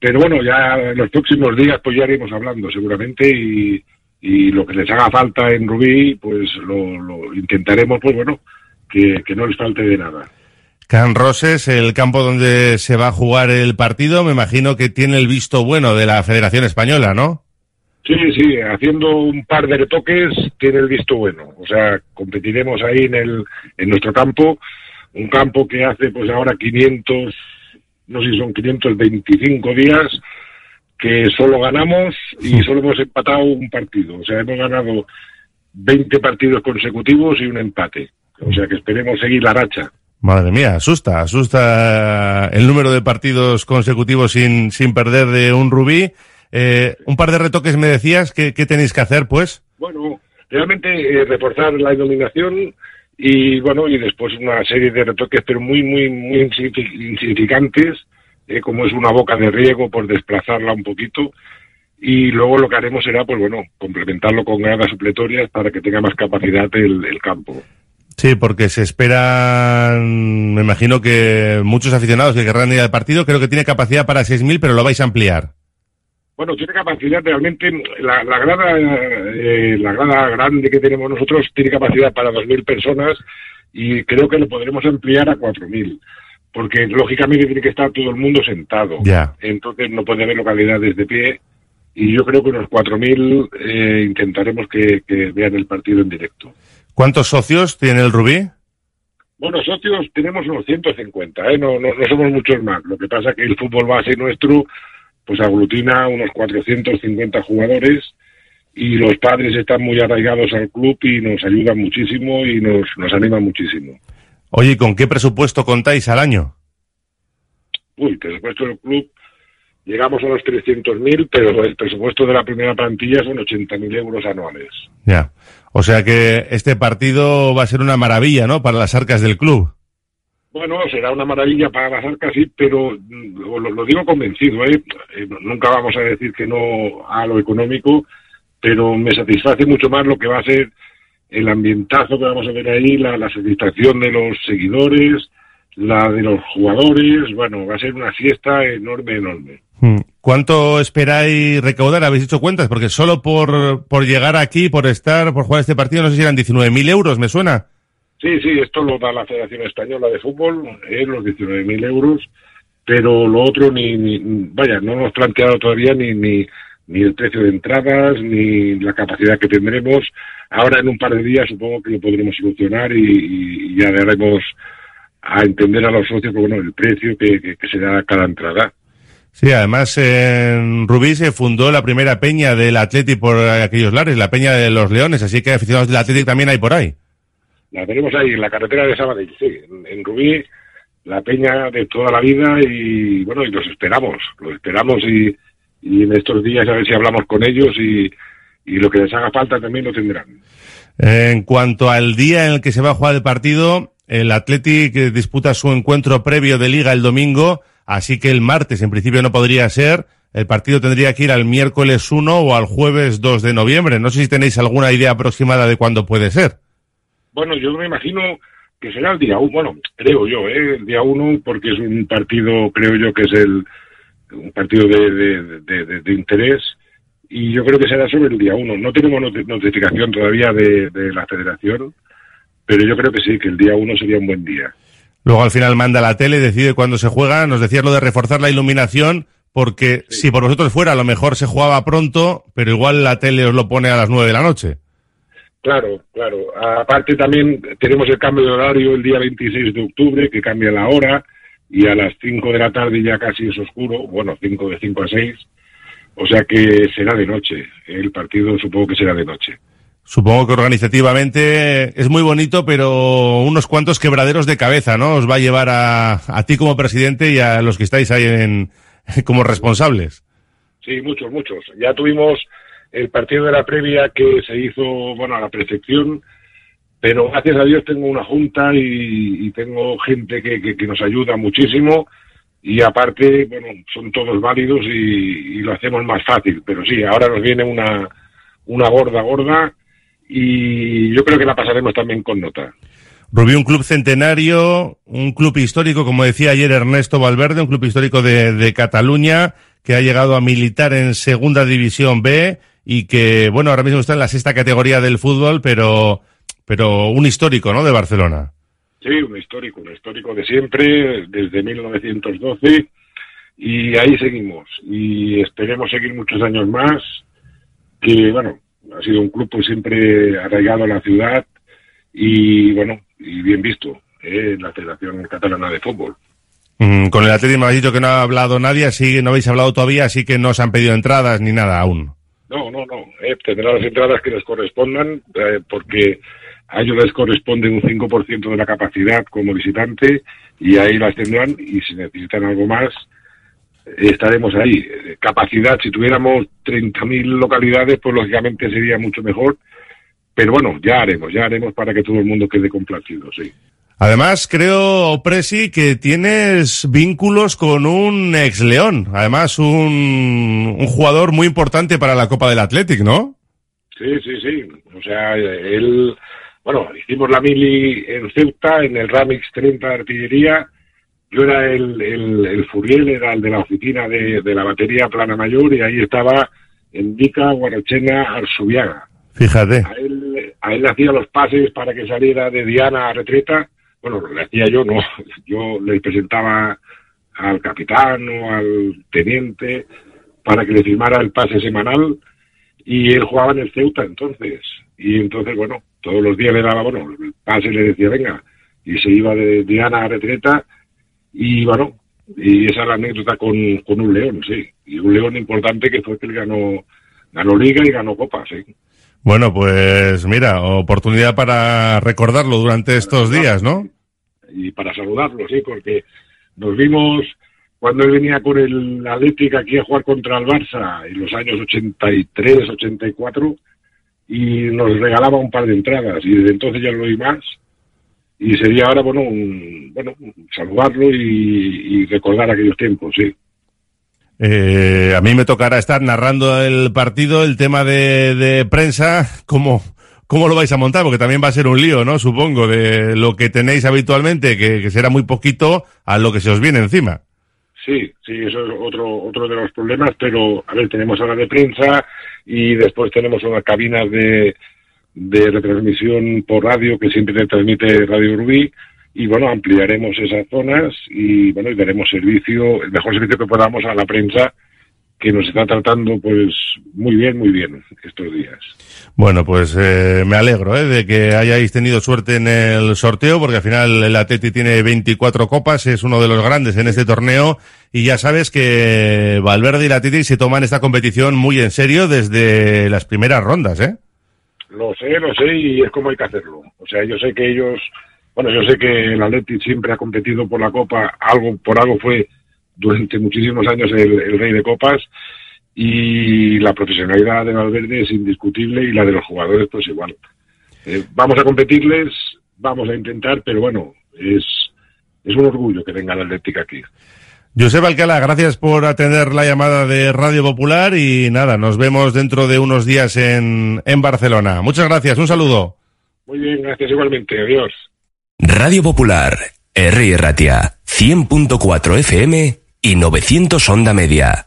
pero bueno, ya en los próximos días pues ya iremos hablando seguramente y, y lo que les haga falta en Rubí pues lo, lo intentaremos pues bueno, que, que no les falte de nada. Can Roses, el campo donde se va a jugar el partido, me imagino que tiene el visto bueno de la Federación Española, ¿no? Sí, sí, haciendo un par de retoques tiene el visto bueno. O sea, competiremos ahí en el en nuestro campo, un campo que hace pues ahora 500, no sé si son 525 días que solo ganamos y solo hemos empatado un partido. O sea, hemos ganado 20 partidos consecutivos y un empate. O sea, que esperemos seguir la racha. Madre mía, asusta, asusta el número de partidos consecutivos sin, sin perder de un rubí. Eh, un par de retoques me decías, ¿qué, tenéis que hacer, pues? Bueno, realmente eh, reforzar la denominación y, bueno, y después una serie de retoques, pero muy, muy, muy insignificantes, eh, como es una boca de riego por desplazarla un poquito. y luego lo que haremos será, pues bueno, complementarlo con gradas supletorias para que tenga más capacidad el campo. Sí, porque se esperan, me imagino que muchos aficionados que querrán ir al partido, creo que tiene capacidad para 6.000, pero lo vais a ampliar. Bueno, tiene capacidad realmente, la, la grada eh, la grada grande que tenemos nosotros tiene capacidad para 2.000 personas y creo que lo podremos ampliar a 4.000, porque lógicamente tiene que estar todo el mundo sentado. Ya. Entonces no puede haber localidades de pie y yo creo que unos 4.000 eh, intentaremos que, que vean el partido en directo. ¿Cuántos socios tiene el Rubí? Bueno, socios tenemos unos 150, ¿eh? no, no, no somos muchos más. Lo que pasa que el fútbol base nuestro pues aglutina unos 450 jugadores y los padres están muy arraigados al club y nos ayudan muchísimo y nos, nos animan muchísimo. Oye, ¿y con qué presupuesto contáis al año? Uy, el presupuesto del club llegamos a los 300.000, pero el presupuesto de la primera plantilla son 80.000 euros anuales. Ya. O sea que este partido va a ser una maravilla, ¿no? Para las arcas del club. Bueno, será una maravilla para las arcas, sí, pero mm, lo, lo digo convencido, ¿eh? Eh, Nunca vamos a decir que no a lo económico, pero me satisface mucho más lo que va a ser el ambientazo que vamos a ver ahí, la, la satisfacción de los seguidores, la de los jugadores, bueno, va a ser una fiesta enorme, enorme. Hmm. ¿Cuánto esperáis recaudar? ¿Habéis hecho cuentas? Porque solo por, por llegar aquí, por estar, por jugar este partido, no sé si eran 19.000 euros, ¿me suena? Sí, sí, esto lo da la Federación Española de Fútbol, eh, los 19.000 euros, pero lo otro ni, ni, vaya, no hemos planteado todavía ni, ni, ni el precio de entradas, ni la capacidad que tendremos. Ahora en un par de días supongo que lo podremos solucionar y, y ya daremos a entender a los socios, bueno, el precio que, que, se da cada entrada. Sí, además en Rubí se fundó la primera peña del Athletic por aquellos lares, la peña de los Leones, así que aficionados del Athletic también hay por ahí. La tenemos ahí en la carretera de Sabadell, sí, en, en Rubí, la peña de toda la vida y bueno, y los esperamos, los esperamos y, y en estos días a ver si hablamos con ellos y, y lo que les haga falta también lo tendrán. En cuanto al día en el que se va a jugar el partido, el Athletic eh, disputa su encuentro previo de liga el domingo, así que el martes en principio no podría ser. El partido tendría que ir al miércoles 1 o al jueves 2 de noviembre. No sé si tenéis alguna idea aproximada de cuándo puede ser. Bueno, yo me imagino que será el día 1, bueno, creo yo, ¿eh? el día 1, porque es un partido, creo yo que es el un partido de, de, de, interés y yo creo que será sobre el día 1. No tenemos not notificación todavía de, de la federación, pero yo creo que sí, que el día 1 sería un buen día. Luego al final manda la tele, decide cuándo se juega. Nos decías lo de reforzar la iluminación, porque sí. si por vosotros fuera, a lo mejor se jugaba pronto, pero igual la tele os lo pone a las 9 de la noche. Claro, claro. Aparte también tenemos el cambio de horario el día 26 de octubre, que cambia la hora, y a las 5 de la tarde ya casi es oscuro, bueno, 5 de 5 a 6, o sea que será de noche. El partido supongo que será de noche. Supongo que organizativamente es muy bonito, pero unos cuantos quebraderos de cabeza, ¿no? Os va a llevar a, a ti como presidente y a los que estáis ahí en, [LAUGHS] como responsables. Sí, muchos, muchos. Ya tuvimos el partido de la previa que se hizo, bueno, a la perfección, pero gracias a Dios tengo una junta y, tengo gente que, que, que, nos ayuda muchísimo y aparte, bueno, son todos válidos y, y, lo hacemos más fácil, pero sí, ahora nos viene una, una gorda, gorda y yo creo que la pasaremos también con nota. Rubí, un club centenario, un club histórico, como decía ayer Ernesto Valverde, un club histórico de, de Cataluña que ha llegado a militar en Segunda División B y que, bueno, ahora mismo está en la sexta categoría del fútbol, pero, pero un histórico, ¿no?, de Barcelona. Sí, un histórico, un histórico de siempre, desde 1912, y ahí seguimos. Y esperemos seguir muchos años más, que, bueno, ha sido un club pues siempre arraigado a la ciudad y, bueno, y bien visto ¿eh? en la Federación Catalana de Fútbol. Mm, con el Atlético me habéis dicho que no ha hablado nadie, así no habéis hablado todavía, así que no os han pedido entradas ni nada aún. No, no, no. Eh, tendrán las entradas que les correspondan, eh, porque a ellos les corresponde un 5% de la capacidad como visitante y ahí las tendrán y si necesitan algo más estaremos ahí. Capacidad, si tuviéramos 30.000 localidades, pues lógicamente sería mucho mejor, pero bueno, ya haremos, ya haremos para que todo el mundo quede complacido, sí. Además, creo, Presi, que tienes vínculos con un ex León. Además, un, un jugador muy importante para la Copa del Athletic, ¿no? Sí, sí, sí. O sea, él, bueno, hicimos la mili en Ceuta, en el Ramix 30 de artillería. Yo era el, el, el Furiel, era el de la oficina de, de la batería Plana Mayor y ahí estaba Endica Guarachena Arsubiaga. Fíjate. A él, a él le hacía los pases para que saliera de Diana a retreta. Bueno, le hacía yo, no. [LAUGHS] Yo le presentaba al capitán o al teniente para que le firmara el pase semanal y él jugaba en el Ceuta entonces. Y entonces, bueno, todos los días le daba, bueno, el pase le decía, venga, y se iba de Diana a retreta y bueno, y esa es la anécdota con, con un león, sí. Y un león importante que fue que él ganó, ganó liga y ganó copa, sí. Bueno, pues mira, oportunidad para recordarlo durante estos días, ¿no? Y para saludarlo, sí, porque nos vimos cuando él venía con el Atlético aquí a jugar contra el Barça en los años 83, 84 y nos regalaba un par de entradas y desde entonces ya lo vi más y sería ahora bueno un- bueno saludarlo y, y recordar aquellos tiempos sí Eh, a mí me tocará estar narrando el partido, el tema de, de prensa, ¿cómo, ¿cómo lo vais a montar? Porque también va a ser un lío, ¿no? Supongo, de lo que tenéis habitualmente, que, que será muy poquito, a lo que se os viene encima. sí sí eso es otro otro de los problemas pero a ver tenemos hora de prensa y después tenemos unas cabinas de de retransmisión por radio que siempre transmite Radio Rubí y bueno ampliaremos esas zonas y bueno y daremos servicio el mejor servicio que podamos a la prensa que nos está tratando pues muy bien muy bien estos días Bueno, pues eh, me alegro ¿eh? de que hayáis tenido suerte en el sorteo, porque al final el Atleti tiene 24 copas, es uno de los grandes en este torneo, y ya sabes que Valverde y el Atleti se toman esta competición muy en serio desde las primeras rondas, ¿eh? Lo sé, lo sé y es como hay que hacerlo. O sea, yo sé que ellos, bueno, yo sé que el Atleti siempre ha competido por la Copa, algo por algo fue durante muchísimos años el, rey de copas y la profesionalidad de Valverde es indiscutible y la de los jugadores pues igual. Eh, vamos a competirles, vamos a intentar, pero bueno, es, es un orgullo que venga el Atlético aquí. Josep Alcalá, gracias por atender la llamada de Radio Popular y nada, nos vemos dentro de unos días en, en Barcelona. Muchas gracias, un saludo. Muy bien, gracias igualmente, adiós. Radio Popular, R. Ratia, 100.4 FM y 900 Onda Media.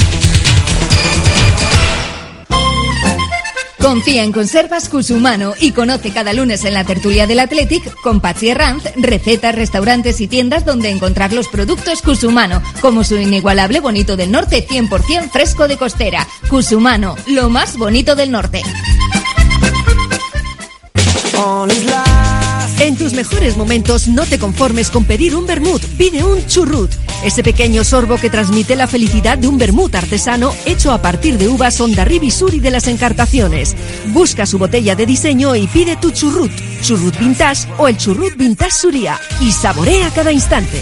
Confía en Conservas Cusumano y conoce cada lunes en la tertulia del Athletic con Patsy Herranz recetas, restaurantes y tiendas donde encontrar los productos Cusumano, como su inigualable bonito del norte 100% fresco de costera. Cusumano, lo más bonito del norte. En tus mejores momentos no te conformes con pedir un vermut, pide un churrut. Ese pequeño sorbo que transmite la felicidad de un vermut artesano hecho a partir de uvas Ondarribi Suri de las Encartaciones. Busca su botella de diseño y pide tu churrut, churrut vintage o el churrut vintage Suria y saborea cada instante.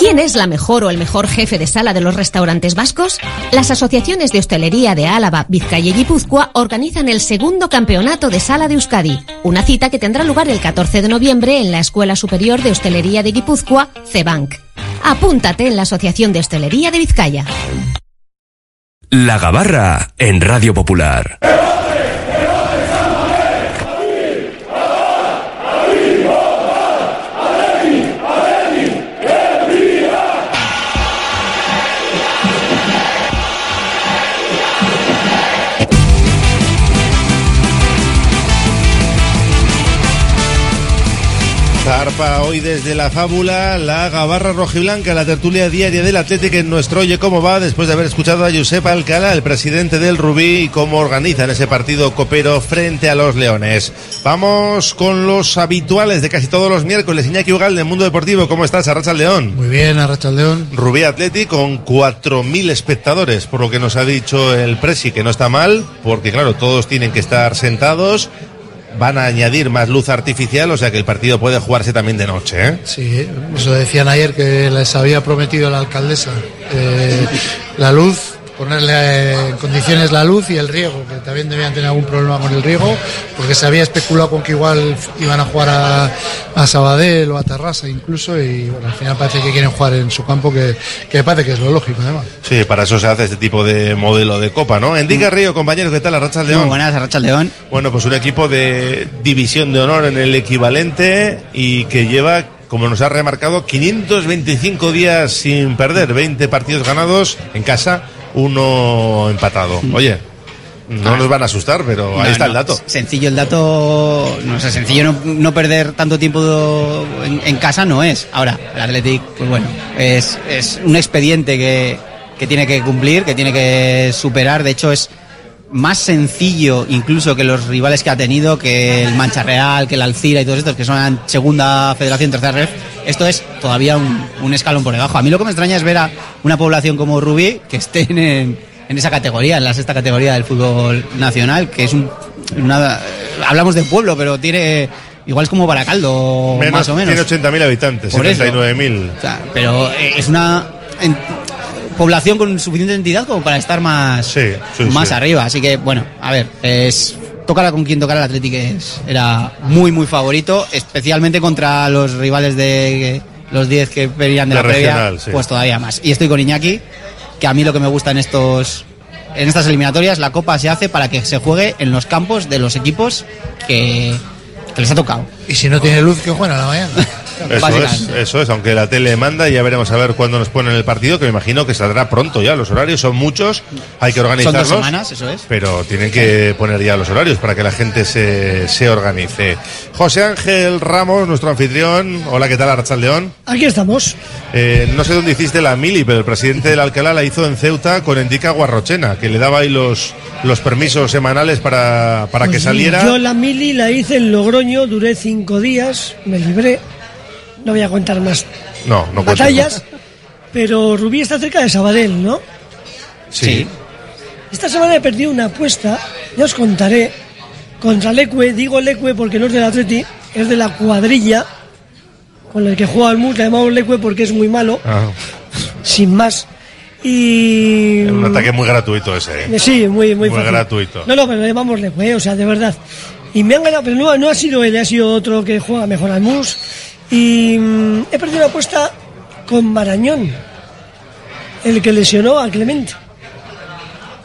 ¿Quién es la mejor o el mejor jefe de sala de los restaurantes vascos? Las asociaciones de hostelería de Álava, Vizcaya y Guipúzcoa organizan el segundo campeonato de sala de Euskadi, una cita que tendrá lugar el 14 de noviembre en la Escuela Superior de Hostelería de Guipúzcoa, CEBANC. Apúntate en la Asociación de Hostelería de Vizcaya. La Gabarra en Radio Popular. Zarpa hoy desde la fábula, la gabarra rojiblanca, la tertulia diaria del Atlético en nuestro Oye Cómo Va, después de haber escuchado a Josep Alcalá, el presidente del Rubí, y cómo organizan ese partido copero frente a los Leones. Vamos con los habituales de casi todos los miércoles. Iñaki Ugal del Mundo Deportivo, ¿cómo estás? Arracha León. Muy bien, Arracha León. Rubí Atlético con 4.000 espectadores, por lo que nos ha dicho el Presi, que no está mal, porque claro, todos tienen que estar sentados van a añadir más luz artificial, o sea que el partido puede jugarse también de noche. ¿eh? Sí, eso decían ayer que les había prometido la alcaldesa. Eh, la luz ponerle en condiciones la luz y el riego, que también debían tener algún problema con el riego, porque se había especulado con que igual iban a jugar a, a Sabadell o a Terrassa incluso, y bueno, al final parece que quieren jugar en su campo, que, que parece que es lo lógico además. Sí, para eso se hace este tipo de modelo de copa, ¿no? Enrique Río, compañero, ¿qué tal? Arrachas León. Muy buenas, Arrachas León. Bueno, pues un equipo de división de honor en el equivalente y que lleva como nos ha remarcado, 525 días sin perder, 20 partidos ganados en casa, uno empatado. Oye, no nos van a asustar, pero ahí No, está el dato. Sencillo el dato, no sé, sencillo no, no perder tanto tiempo en, en casa no es. Ahora, el Athletic, pues bueno, es, es un expediente que, que tiene que cumplir, que tiene que superar. De hecho, es más sencillo incluso que los rivales que ha tenido, que el Mancha Real, que el Alcira y todos estos, que son segunda federación, tercera ref. Esto es todavía un, un escalón por debajo. A mí lo que me extraña es ver a una población como Rubí que estén en, en esa categoría, en la sexta categoría del fútbol nacional, que es un, una, hablamos de pueblo, pero tiene igual es como Baracaldo, Menos, más o menos. Tiene 80.000 habitantes, Por eso. 79.000. O sea, pero eh, es una en- población con suficiente entidad como para estar más, sí, más sí. arriba. Así que, bueno, a ver, es tocar con quien tocar el Atlético es, era muy, muy favorito, especialmente contra los rivales de los 10 que venían de, la previa, regional, pues todavía más. Y estoy con Iñaki, que a mí lo que me gusta en estos en estas eliminatorias, la Copa se hace para que se juegue en los campos de los equipos que, que les ha tocado. Y si no tiene luz, que juegan a la mañana. [LAUGHS] Eso es, eso es, aunque la tele manda y ya veremos a ver cuándo nos ponen el partido, que me imagino que saldrá pronto ya. Los horarios son muchos, hay que Son organizarlos. dos semanas, eso es. Pero tienen que poner ya los horarios para que la gente se, se organice. José Ángel Ramos, nuestro anfitrión. Hola, ¿qué tal, Archaldeón? Aquí estamos. Eh, no sé dónde hiciste la mili, pero el presidente del Alcalá la hizo en Ceuta con Endica Guarrochena, que le daba ahí los, los permisos semanales para, para que Pues saliera. Yo la mili la hice en Logroño, duré cinco días, me libré. No voy a contar más No, no batallas. Pero Rubí está cerca de Sabadell, ¿no? Sí. Esta semana he perdido una apuesta, ya os contaré, contra Lecue. Digo Lecue porque no es del Atleti, es de la cuadrilla con el que juega el MUS, le llamamos Lecue porque es muy malo, Ah, sin más. Y... un ataque muy gratuito ese, ¿eh? Sí, muy, muy, Muy fácil. gratuito. No, no, pero le llamamos Lecue, o sea, de verdad. Y me han ganado, pero no, no ha sido él, ha sido otro que juega mejor al MUS. Y mm, he perdido una apuesta con Marañón, el que lesionó a Clemente.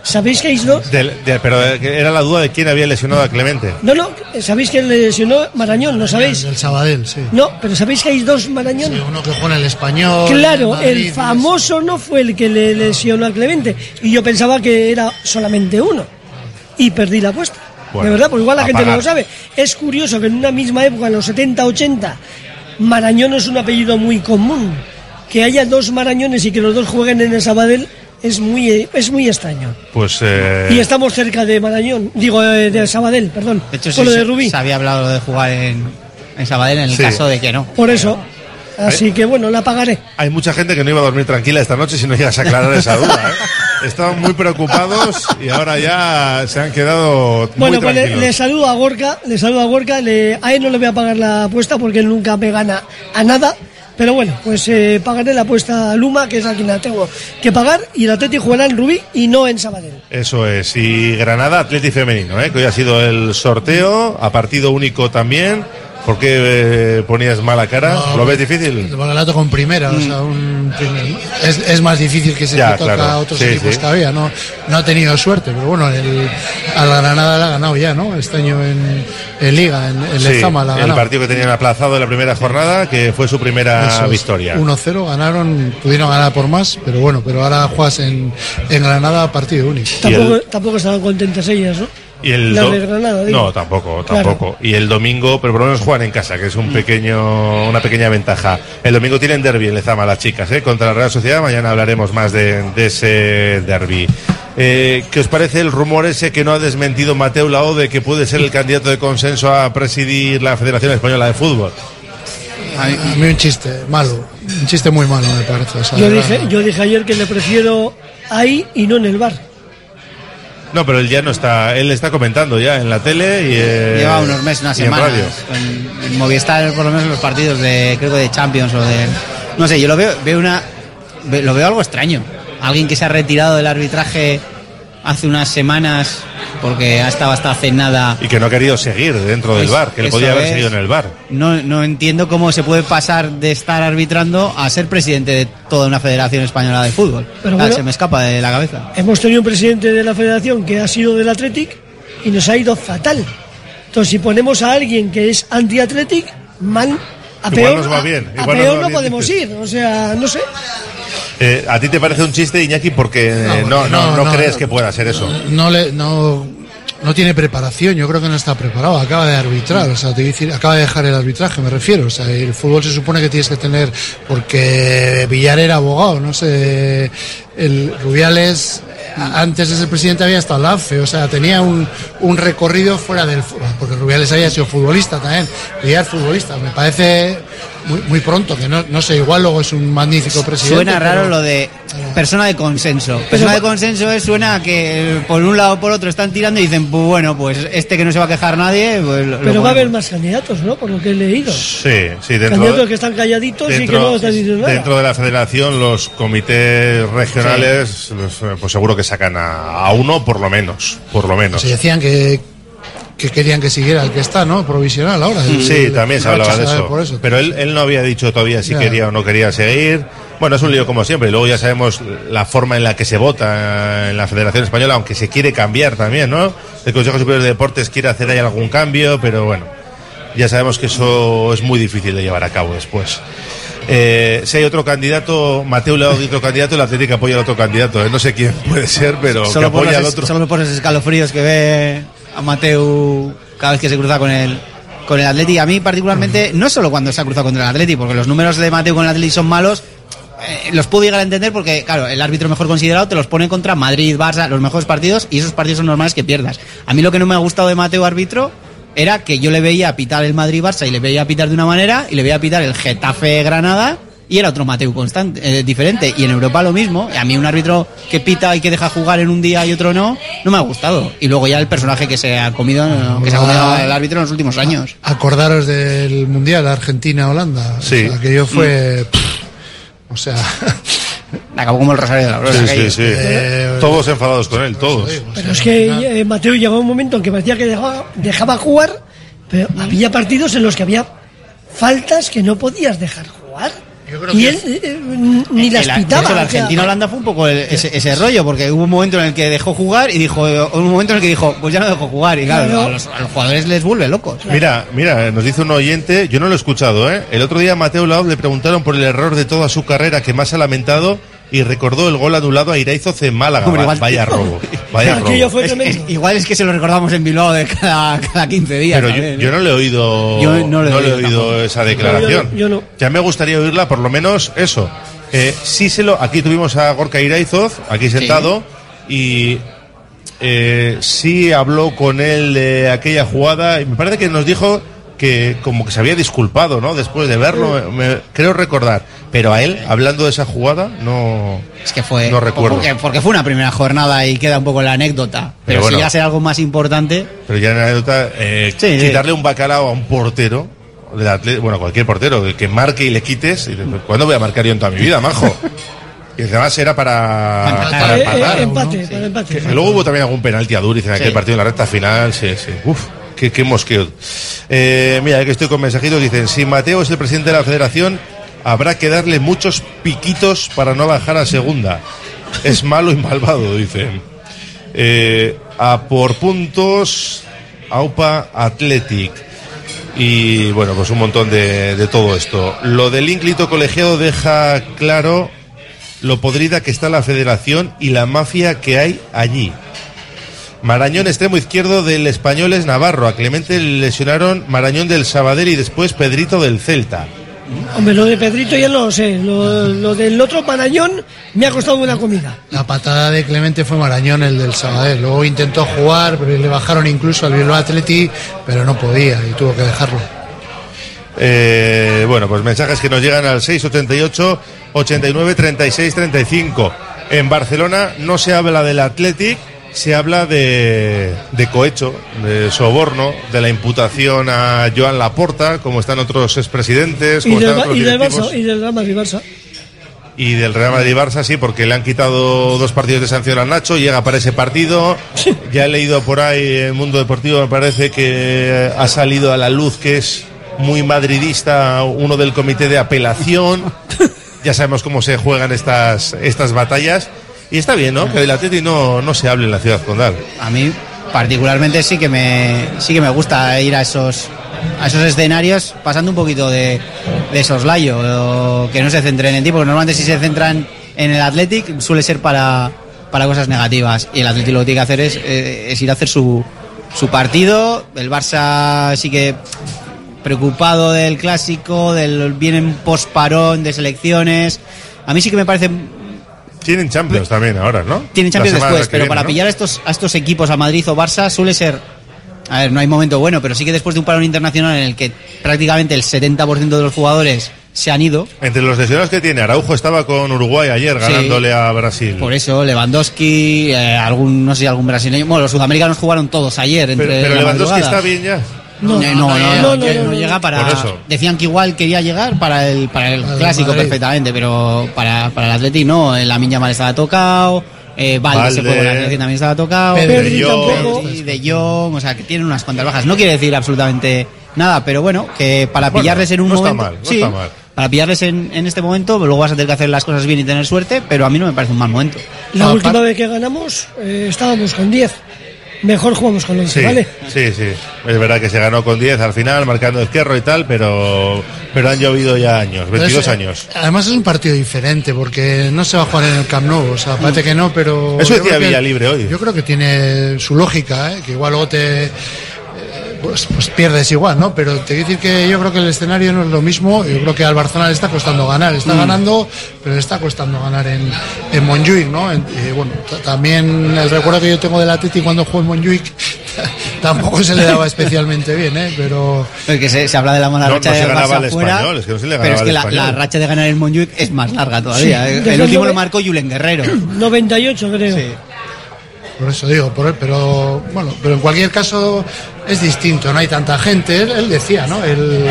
¿Sabéis que hay dos? Del- pero eh, era la duda de quién había lesionado a Clemente. No, no, ¿sabéis que le lesionó Marañón? ¿No sabéis? Del Sabadell, sí. No, pero ¿sabéis que hay dos Marañón? Uno que juega en el español. Claro, Madrid, el famoso no fue el que le lesionó a Clemente. Y yo pensaba que era solamente uno. Y perdí la apuesta. Bueno, de verdad, porque igual la a gente no pagar. lo sabe. Es curioso que en una misma época, en los 70-80, Marañón es un apellido muy común. Que haya dos Marañones y que los dos jueguen en el Sabadell es muy, es muy extraño. Pues. eh, Y estamos cerca de Marañón, digo, eh, de Sabadell, perdón. De hecho, por lo sí, de se- Rubí. se había hablado de jugar en, en Sabadell en el Sí. caso de que no. Por eso. Así que bueno, la pagaré. Hay mucha gente que no iba a dormir tranquila esta noche si no llegas a aclarar esa duda. [LAUGHS] Estaban muy preocupados y ahora ya se han quedado muy Bueno, pues le saludo a Gorka, le saludo a Gorka, le- a él no le voy a pagar la apuesta porque él nunca me gana a nada. Pero bueno, pues eh, pagaré la apuesta a Luma, que es a quien la tengo que pagar, y el Atleti jugará en Rubí y no en Sabadell. Eso es. Y Granada, Atleti Femenino, ¿eh? que hoy ha sido el sorteo, a partido único también. ¿Por qué eh, ponías mala cara? No, ¿Lo ves difícil? El Bacalato con primera, o sea, un primer- es, es más difícil que se Ya, toca claro. a otros Sí, equipos sí. todavía. No, no ha tenido suerte, pero bueno, el, a la Granada la ha ganado ya, ¿no? Este año en, en Liga, en, en Sí, Lezama la ha el partido que tenían aplazado en la primera jornada, que fue su primera Eso es. victoria. 1-0, ganaron, pudieron ganar por más, pero bueno, pero ahora juegas en, en Granada partido único. Tampoco, tampoco estaban contentas ellas, ¿no? Y el Granada, digo. No, tampoco, Claro. tampoco. Y el domingo, pero por lo menos juegan en casa, que es un pequeño, una pequeña ventaja. El domingo tienen derby en Lezama las chicas, ¿eh? contra la Real Sociedad. Mañana hablaremos más de, de ese derby. Eh, ¿Qué os parece el rumor ese que no ha desmentido Mateo Lao de que puede ser el candidato de consenso a presidir la Federación Española de Fútbol? A mí, a mí un chiste malo, un chiste muy malo me parece. o sea, Yo dije, yo dije ayer que le prefiero ahí y no en el bar. No, pero él ya no está, él está comentando ya en la tele y eh, Lleva unos meses, unas en semanas. radio. En, en Movistar, por lo menos en los partidos de, creo que de Champions o de. No sé, yo lo veo, veo una. Lo veo algo extraño. Alguien que se ha retirado del arbitraje hace unas semanas porque ha estado hasta hace nada. Y que no ha querido seguir dentro del Pues bar, que eso podía haber es. seguido en el bar. No, no entiendo cómo se puede pasar de estar arbitrando a ser presidente de toda una federación española de fútbol. Pero bueno. se me escapa de la cabeza. Hemos tenido un presidente de la federación que ha sido del Athletic y nos ha ido fatal. Entonces, si ponemos a alguien que es anti-Athletic, mal, a Igual peor, nos va bien, a- igual peor va no bien, podemos ir. O sea, no sé. Eh, ¿A ti te parece un chiste, Iñaki, porque eh, no, no, crees que pueda ser eso? no le no no tiene preparación, yo creo que no está preparado, acaba de arbitrar, o sea, te decir, acaba de dejar el arbitraje, me refiero, o sea, el fútbol se supone que tienes que tener, porque Villar era abogado, no sé, el Rubiales, a- antes de ser presidente había estado la AFE, o sea, tenía un, un recorrido fuera del fútbol, porque Rubiales había sido futbolista también, Villar futbolista, me parece muy, muy pronto, que no, no sé, igual luego es un magnífico presidente. Suena raro pero- lo de persona de consenso. Persona de consenso es, suena a que por un lado o por otro están tirando y dicen, pues bueno, pues este que no se va a quejar nadie, pues lo- lo Pero va a haber más candidatos, ¿no? Por lo que he leído. Sí, sí, dentro, candidatos que están calladitos y que no están diciendo nada. dentro de la federación, los comités regionales, los, eh, pues seguro que sacan a, a uno por lo menos, por lo menos. Se decían que, que querían que siguiera el que está, ¿no? Provisional ahora. El- Sí, también se hablaba de eso. por eso. Pero él, él no había dicho todavía si Ya. quería o no quería seguir. Bueno, es un lío como siempre. Y luego ya sabemos la forma en la que se vota en la Federación Española, aunque se quiere cambiar también, ¿no? El Consejo Superior de Deportes quiere hacer ahí algún cambio, pero bueno, ya sabemos que eso es muy difícil de llevar a cabo después. Eh, si hay otro candidato, Mateo León otro candidato, el Atlético apoya al otro candidato. ¿eh? No sé quién puede ser, pero que solo, por apoya los, al otro. solo por esos escalofríos que ve a Mateu cada vez que se cruza con el con el Atleti. A mí particularmente, no solo cuando se ha cruzado contra el Atleti, porque los números de Mateu con el Atleti son malos, eh, los puedo llegar a entender porque, claro, el árbitro mejor considerado te los pone contra Madrid, Barça, los mejores partidos, y esos partidos son normales que pierdas. A mí lo que no me ha gustado de Mateo árbitro era que yo le veía pitar el Madrid-Barça y le veía pitar de una manera, y le veía pitar el Getafe-Granada, y era otro Mateu constante, eh, diferente. Y en Europa lo mismo. A mí un árbitro que pita y que deja jugar en un día y otro no, no me ha gustado. Y luego ya el personaje que se ha comido, no, que se ha comido el árbitro en los últimos años. Acordaros del Mundial Argentina-Holanda. Sí. O sea, aquello fue. pff, o sea. [LAUGHS] Acabó como el Rosario de la Aurora. Sí, sí, sí. Eh, todos enfadados con él, todos. Pero es que eh, Mateo llegó un momento en que parecía que dejaba, dejaba jugar, pero había partidos en los que había faltas que no podías dejar jugar. Y que- él eh, eh, ni las El- de pitaba. hecho, la o sea, Argentina-Holanda fue un poco el- ese, ese rollo, porque hubo un momento en el que dejó jugar y dijo, hubo un momento en el que dijo, pues ya no dejo jugar. Y claro, Claro. a, los, a los jugadores les vuelve locos. Mira, mira, nos dice un oyente, yo no lo he escuchado, ¿eh? El otro día a Mateo Laoz le preguntaron por el error de toda su carrera que más ha lamentado y recordó el gol anulado a Iraizoz en Málaga. Hombre, Va- igual- vaya robo, [LAUGHS] vaya robo. Es- es- igual es que se lo recordamos en Bilbao de cada, cada 15 días. Pero yo, también, yo ¿eh? no le he oído, Yo no le he he oído esa declaración. No, yo no- yo no. Ya me gustaría oírla, por lo menos eso. Eh, sí se lo, aquí tuvimos a Gorka Iraizoz, aquí sentado, y eh, sí habló con él de aquella jugada y me parece que nos dijo que como que se había disculpado, ¿no? Después de verlo, me- creo recordar. Pero a él, hablando de esa jugada, no, Es que fue. no recuerdo. Porque, porque fue una primera jornada y queda un poco la anécdota. Pero, bueno. si ya sea algo más importante. Pero ya en la anécdota, eh, Sí, sí. quitarle un bacalao a un portero, del atle- bueno, cualquier portero, que, que marque y le quites, y pues, ¿cuándo voy a marcar yo en toda mi vida, majo? Y además era para, para Eh, eh, empatar. empate, para empate. Que luego hubo también algún penalti a Duriz en aquel Sí. partido en la recta final, sí, sí. Uf, qué, qué mosqueo. Eh, mira, que estoy con mensajitos, dicen, si Mateo es el presidente de la federación, habrá que darle muchos piquitos para no bajar a segunda. Es malo y malvado, dicen. Eh, a por puntos, AUPA Athletic. Y bueno, pues un montón de, de todo esto. Lo del ínclito colegiado deja claro lo podrida que está la federación y la mafia que hay allí. Marañón extremo izquierdo del español es Navarro. A Clemente le lesionaron Marañón del Sabadell y después Pedrito del Celta. Hombre, lo de Pedrito ya no lo sé. Lo, lo del otro Marañón me ha costado una comida. La patada de Clemente fue Marañón, el del Sabadell. Luego intentó jugar, pero le bajaron incluso al Bilbao Atleti, pero no podía y tuvo que dejarlo. Eh, bueno, pues mensajes que nos llegan al 688 89 36 35. En Barcelona no se habla del Athletic, se habla de, de cohecho, de soborno, de la imputación a Joan Laporta, como están otros expresidentes, Y como del, están Ba- otros y del. Barça, y del Real Madrid Barça. Y del Real Madrid Barça, sí, porque le han quitado dos partidos de sanción a Nacho, llega para ese partido. Ya he leído por ahí en el mundo deportivo, me parece que ha salido a la luz que es muy madridista uno del comité de apelación. [LAUGHS] Ya sabemos cómo se juegan estas, estas batallas. Y está bien, ¿no? Que del Atleti no, no se hable en la ciudad condal. A mí, particularmente, sí que me, sí que me gusta ir a esos, a esos escenarios pasando un poquito de, de soslayo, que no se centren en ti, porque normalmente si se centran en el Athletic suele ser para, para cosas negativas. Y el Athletic lo que tiene que hacer es, eh, es ir a hacer su, su partido. El Barça sí que preocupado del clásico, del vienen post-parón de selecciones. A mí sí que me parece Tienen Champions también ahora, ¿no? tienen Champions después, pero viene, para ¿no? pillar a estos, a estos equipos, a Madrid o Barça, suele ser. A ver, no hay momento bueno, pero sí que después de un parón internacional en el que prácticamente el 70% de los jugadores se han ido. Entre los lesionados que tiene, Araujo estaba con Uruguay ayer Sí. ganándole a Brasil. Por eso, Lewandowski, eh, algún, no sé si algún brasileño. Bueno, los sudamericanos jugaron todos ayer. Entre Pero, Lewandowski madrugada. está bien ya. No, no, no, no, no, no, no, no llega para. Por eso. Decían que igual quería llegar para el, para el Para clásico Madrid. perfectamente, pero para, para el Atleti no. La Minya Mal estaba tocado. Eh, Valde, se fue con la Atleti también estaba tocado. Jong. tampoco. Pedri, De Jong, o sea, que tienen unas cuantas bajas. No quiere decir absolutamente nada, pero bueno, que para Bueno, pillarles en un no está momento. mal, no sí, está mal. Para pillarles en, en este momento, luego vas a tener que hacer las cosas bien y tener suerte, pero a mí no me parece un mal momento. La última vez que ganamos eh, estábamos con 10. Mejor jugamos con 11, Sí, ¿vale? sí, sí. Es verdad que se ganó con 10 al final, marcando izquierdo y tal, pero, pero han llovido ya años, 22 Pero es- años. Además es un partido diferente porque no se va a jugar en el Camp Nou, o sea, parece que no, pero... Eso decía creo que- Villalibre hoy. Yo creo que tiene su lógica, ¿eh? que igual luego te... eh, Pues, pues pierdes igual, ¿no? Pero te quiero decir que yo creo que el escenario no es lo mismo. Yo creo que al Barcelona le está costando ganar. Está ganando, pero le está costando ganar en, en Montjuic, ¿no? En- y bueno, también el recuerdo que yo tengo del Atleti cuando jugó en Montjuic [LAUGHS] tampoco se le daba especialmente bien, ¿eh? Pero... Porque se, se habla de la mala No, racha no ganaba Barça al fuera, español, es que no se le pero es que la, racha de ganar el Montjuic es más larga todavía. Sí, ¿eh? el último el lo marcó Julen Guerrero. [CLEARS THROAT] 98, creo. Por eso digo, por él, pero bueno, pero en cualquier caso es distinto, no hay tanta gente. Él, él decía, ¿no? Él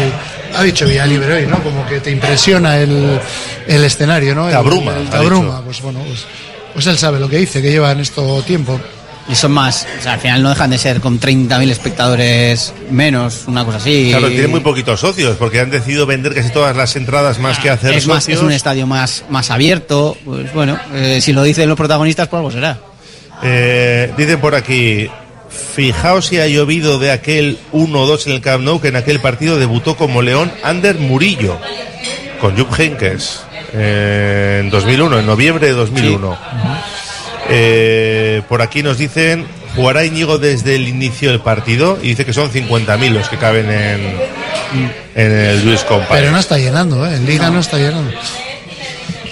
ha dicho Villalibre hoy, ¿no? Como que te impresiona el, el escenario, ¿no? Te El- abruma, el- te abruma. Pues bueno, pues, pues él sabe lo que dice, que lleva en esto tiempo. Y son más, o sea, al final no dejan de ser con 30.000 espectadores menos, una cosa así. Claro, tiene muy poquitos socios, porque han decidido vender casi todas las entradas más que hacer es, más, es un estadio más, más abierto. Pues bueno, eh, si lo dicen los protagonistas, pues algo será. Eh, dicen por aquí, fijaos si ha llovido de aquel 1-2 en el Camp Nou, que en aquel partido debutó como León Ander Murillo, con Jupp Heynckes, eh, en 2001, en noviembre de 2001. Eh, por aquí nos dicen, jugará Íñigo desde el inicio del partido, y dice que son 50.000 los que caben en, en el Luis Compa. Pero no está llenando, ¿eh? En Liga no, está llenando.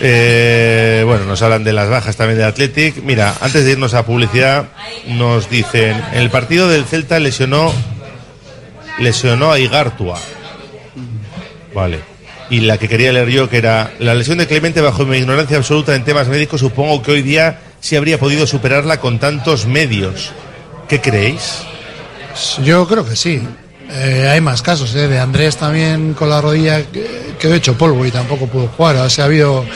Eh, bueno, nos hablan de las bajas también del Athletic. Mira, antes de irnos a publicidad, nos dicen, en el partido del Celta lesionó lesionó a Igartua. Vale. Y la que quería leer yo, que era la lesión de Clemente bajo mi ignorancia absoluta en temas médicos, supongo que hoy día sí habría podido superarla con tantos medios. ¿Qué creéis? Yo creo que sí. Eh, hay más casos, ¿eh? de Andrés también con la rodilla que, quedó hecho polvo y tampoco pudo jugar. O sea, ha habido,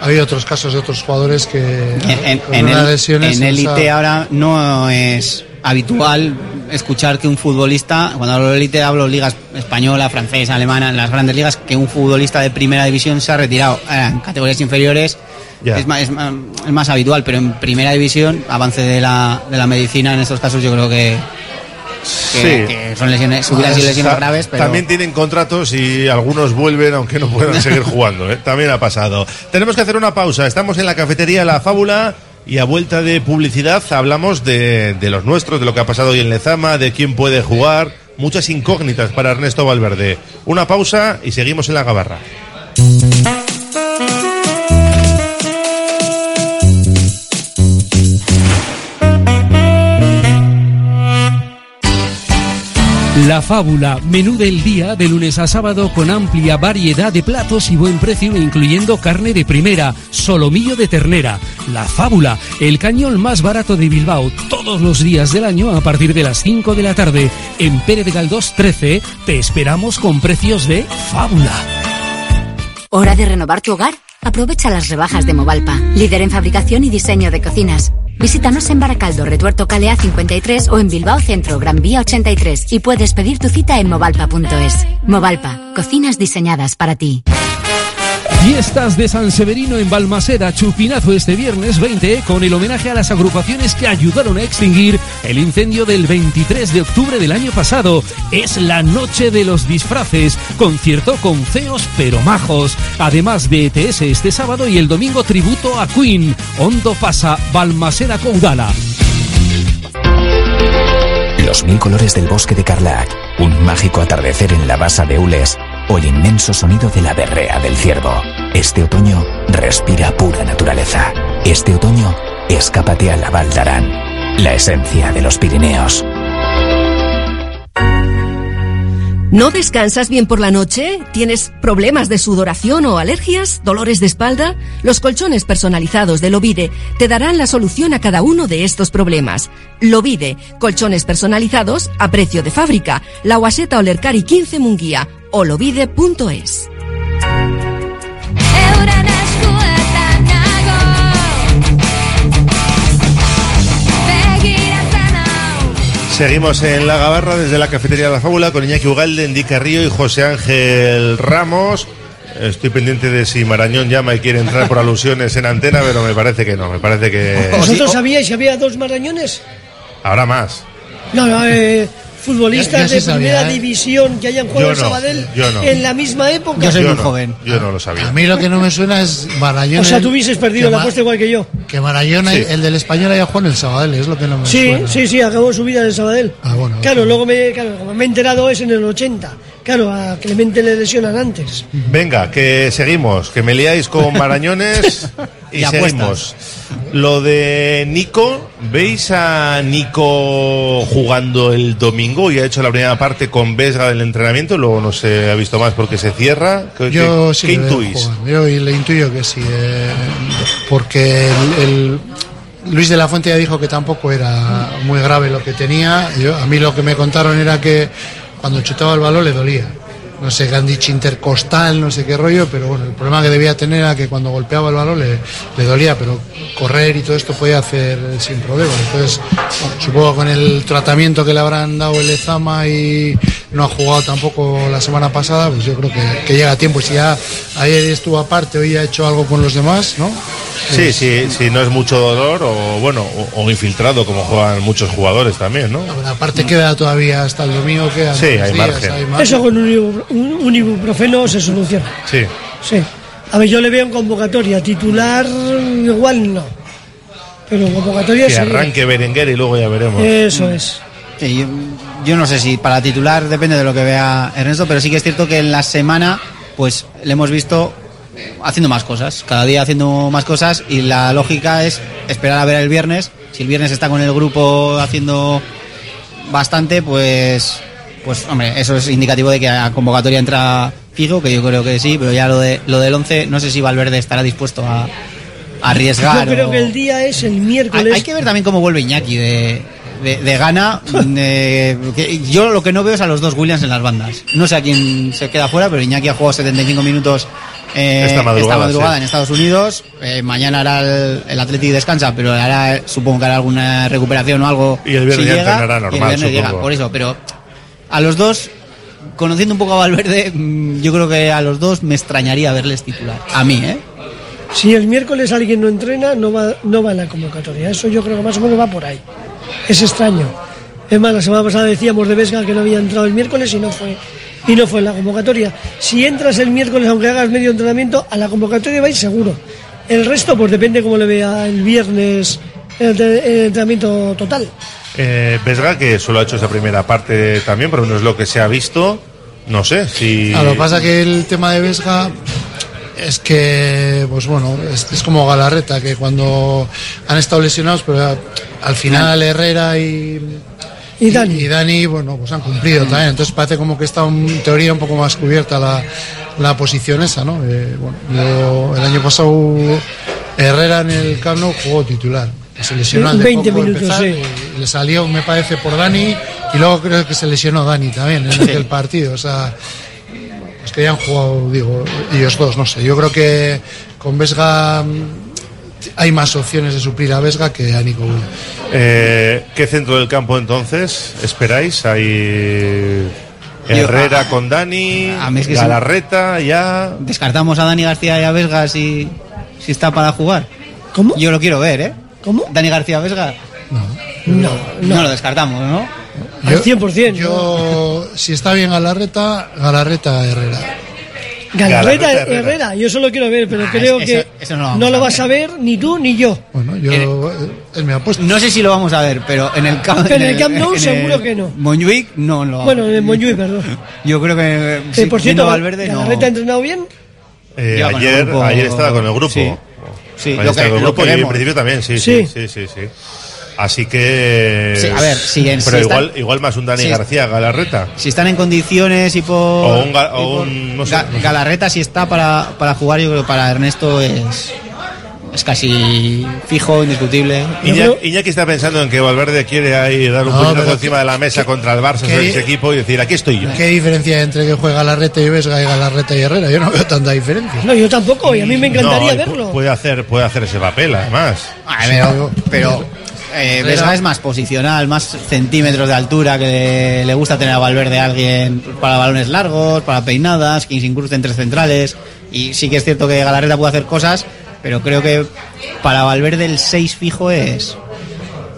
ha habido otros casos de otros jugadores que En, en el, lesiones, en o élite sea, ahora no es habitual escuchar que un futbolista, cuando hablo de élite hablo ligas española, francesa, alemana, en las grandes ligas, que un futbolista de primera división se ha retirado. Ahora, en categorías inferiores es más, es, más, es más habitual, pero en primera división, avance de la, de la medicina en estos casos yo creo que, que, que son lesiones, hubieran sido lesiones graves, pero... También tienen contratos y algunos vuelven aunque no puedan [LAUGHS] seguir jugando. ¿eh? También ha pasado. Tenemos que hacer una pausa. Estamos en la cafetería La Fábula y a vuelta de publicidad hablamos de, de los nuestros, de lo que ha pasado hoy en Lezama, de quién puede jugar. Muchas incógnitas para Ernesto Valverde. Una pausa y seguimos en la gabarra. La Fábula, menú del día de lunes a sábado con amplia variedad de platos y buen precio incluyendo carne de primera, solomillo de ternera. La Fábula, el cañón más barato de Bilbao, todos los días del año a partir de las 5 de la tarde. En Pérez de Galdós 13 te esperamos con precios de Fábula. ¿Hora de renovar tu hogar? Aprovecha las rebajas de Movalpa, líder en fabricación y diseño de cocinas. Visítanos en Baracaldo, Retuerto Calea 53 o en Bilbao Centro, Gran Vía 83 y puedes pedir tu cita en movalpa.es. Movalpa, cocinas diseñadas para ti. Fiestas de San Severino en Balmaseda, chupinazo este viernes 20 con el homenaje a las agrupaciones que ayudaron a extinguir el incendio del 23 de octubre del año pasado. Es la noche de los disfraces, concierto con feos pero majos. Además de ETS este sábado y el domingo tributo a Queen. Hondo pasa Balmaseda Caudala. Los mil colores del bosque de Carlac, un mágico atardecer en la basa de Ules o el inmenso sonido de la berrea del ciervo. Este otoño respira pura naturaleza. Este otoño escápate a la Val d'Aran, la esencia de los Pirineos. ¿No descansas bien por la noche? ¿Tienes problemas de sudoración o alergias? ¿Dolores de espalda? Los colchones personalizados de Lovide te darán la solución a cada uno de estos problemas. Lovide, colchones personalizados a precio de fábrica. La Guaseta Olercari 15 Munguía o lovide.es. Seguimos en la gabarra desde la cafetería La Fábula con Iñaki Ugalde, Endy Carrillo y José Ángel Ramos. Estoy pendiente de si Marañón llama y quiere entrar por alusiones en antena, pero me parece que no, me parece que ¿Vosotros sabíais que había dos marañones? habrá más. No, no, eh, futbolistas Yo- yo de sí sabía, primera ¿eh? división que hayan jugado Yo en no, Sabadell yo no. en la misma época. Yo soy muy no, joven. Yo no lo sabía. A mí lo que no me suena es Marañón. O sea, el- tú hubieses perdido la apuesta igual que yo. Que Marañón, Sí. el del español haya jugado en el Sabadell, es lo que no me Sí, suena. sí, sí, acabó su vida en Sabadell. Ah, bueno. Claro, luego me, claro, como me he enterado es en el 80. Claro, a Clemente le lesionan antes. Venga, que seguimos, que me liáis con [LAUGHS] Marañones [LAUGHS] y, seguimos. Lo de Nico, ¿veis a Nico jugando el domingo y ha hecho la primera parte con Vesga del entrenamiento? Luego no se ha visto más porque se cierra. ¿Qué, Yo qué- sí qué intuís? Yo le intuyo que sí, eh, porque el, el- Luis de la Fuente ya dijo que tampoco era muy grave lo que tenía. Yo, a mí lo que me contaron era que cuando chutaba el balón le dolía. No sé, dicho intercostal, no sé qué rollo, pero bueno, el problema que debía tener era que cuando golpeaba el balón le, le dolía, pero correr y todo esto podía hacer sin problema. Entonces, bueno, supongo con el tratamiento que le habrán dado el Ezama y no ha jugado tampoco la semana pasada, pues yo creo que, que llega a tiempo. Si ya ayer estuvo aparte, hoy ha hecho algo con los demás, ¿no? Sí, sí, sí, no es mucho dolor o bueno, o, o infiltrado como juegan muchos jugadores también, ¿no? Bueno, aparte queda todavía hasta el domingo, quedan Sí, hay días, margen. hay margen. Eso con un- un ibuprofeno se soluciona. Sí. Sí. A ver, yo le veo en convocatoria. Titular, igual no. Pero en convocatoria Que sí. arranque Berenguer y luego ya veremos. Eso es. Sí, yo, yo no sé si para titular depende de lo que vea Ernesto, pero sí que es cierto que en la semana pues le hemos visto haciendo más cosas, cada día haciendo más cosas y la lógica es esperar a ver el viernes. Si el viernes está con el grupo haciendo bastante, pues, pues hombre, eso es indicativo de que a convocatoria entra fijo, que yo creo que sí, pero ya lo, de, lo del 11, no sé si Valverde estará dispuesto a, a arriesgar. Yo creo o- que el día es el hay, miércoles. hay que ver también cómo vuelve Iñaki de, de, de gana. eh, que yo lo que no veo es a los dos Williams en las bandas. No sé a quién se queda fuera, pero Iñaki ha jugado 75 minutos eh, Esta madrugada, sí. en Estados Unidos. Eh, mañana hará el, el Athletic descansa, pero hará, supongo que hará alguna recuperación o algo. Y el viernes si ya llega, entrenará y el normal, viernes llega, por eso, pero a los dos. Conociendo un poco a Valverde, mm, yo creo que a los dos me extrañaría verles titular. A mí, ¿eh? Si el miércoles alguien no entrena, no va, no va en la convocatoria. Eso yo creo que más o menos va por ahí. Es extraño. Es más, la semana pasada decíamos de Vesga que no había entrado el miércoles y no fue y no fue en la convocatoria. Si entras el miércoles, aunque hagas medio entrenamiento, a la convocatoria vais seguro. El resto, pues depende cómo le vea el viernes el, entre- el entrenamiento total. Eh, Vesga, que solo ha hecho esa primera parte también, pero no es lo que se ha visto. No sé si. Ah, lo que pasa que el tema de Vesga es que, pues bueno, es, es como Galarreta, que cuando han estado lesionados, pero al final Herrera y, y Dani, y Dani, bueno, pues han cumplido también. Entonces parece como que está en teoría un poco más cubierta la, la posición esa, ¿no? Eh, bueno, yo- el año pasado Herrera en el Camp Nou jugó titular. Se lesionó al de 20 poco minutos, empezar, sí. Le salió, me parece, por Dani y luego creo que se lesionó Dani también en aquel partido. O sea, es que ya han jugado, digo, ellos dos, no sé. Yo creo que con Vesga mm, hay más opciones de suplir a Vesga que a Nico. Eh, ¿Qué centro del campo entonces esperáis? Hay Herrera Yo- con Dani, a mí es que sí. Galarreta, ya. Descartamos a Dani García y a Vesga si, si está para jugar. ¿Cómo? Yo lo quiero ver, ¿eh? ¿Cómo? Dani García Vesga. No, No lo descartamos, ¿no? al 100%. Yo, si está bien Galarreta, Galarreta Herrera. Galarreta Galarreta Herrera. Herrera. yo eso lo quiero ver, pero Ah, creo eso- que eso no no lo lo, vamos a vas a ver ni tú ni yo. Bueno, yo, eh, es mi apuesta. No sé si lo vamos a ver, pero en el camp, En el Camp Nou seguro que no. Montjuic no lo Bueno, en Montjuic, perdón. Yo creo que Eh, sí, por cierto, Valverde no. ¿Galarreta ha entrenado bien? Eh, el ayer, grupo- ayer estaba con el grupo. Sí. Sí, Ayer lo estaba que- con el lo grupo y en principio también, sí, sí, Sí. sí, sí, sí. Así que. Sí, a ver, si en- Pero si igual, están- igual más un Dani si- García, Galarreta. Si están en condiciones y por. O un ga- o un- no sé, Ga- no sé. Galarreta, si está para, para jugar, yo creo que para Ernesto es. Es casi fijo, indiscutible. Iñaki, Iñaki está pensando en que Valverde quiere ahí dar un No, puñetazo pero encima de la mesa contra el Barça, que- sobre ese equipo, y decir, aquí estoy yo. ¿Qué diferencia hay entre que juega Galarreta y Vesga y Galarreta y Herrera? Yo no veo tanta diferencia. No, yo tampoco, y a mí me encantaría No, verlo. Puede hacer, puede hacer ese papel, además. A ver, pero eh, Vesga es más posicional, más centímetros de altura, que le, gusta tener a Valverde alguien para balones largos, para peinadas, que se incruste entre centrales. Y sí que es cierto que Galarreta puede hacer cosas, pero creo que para Valverde el 6 fijo es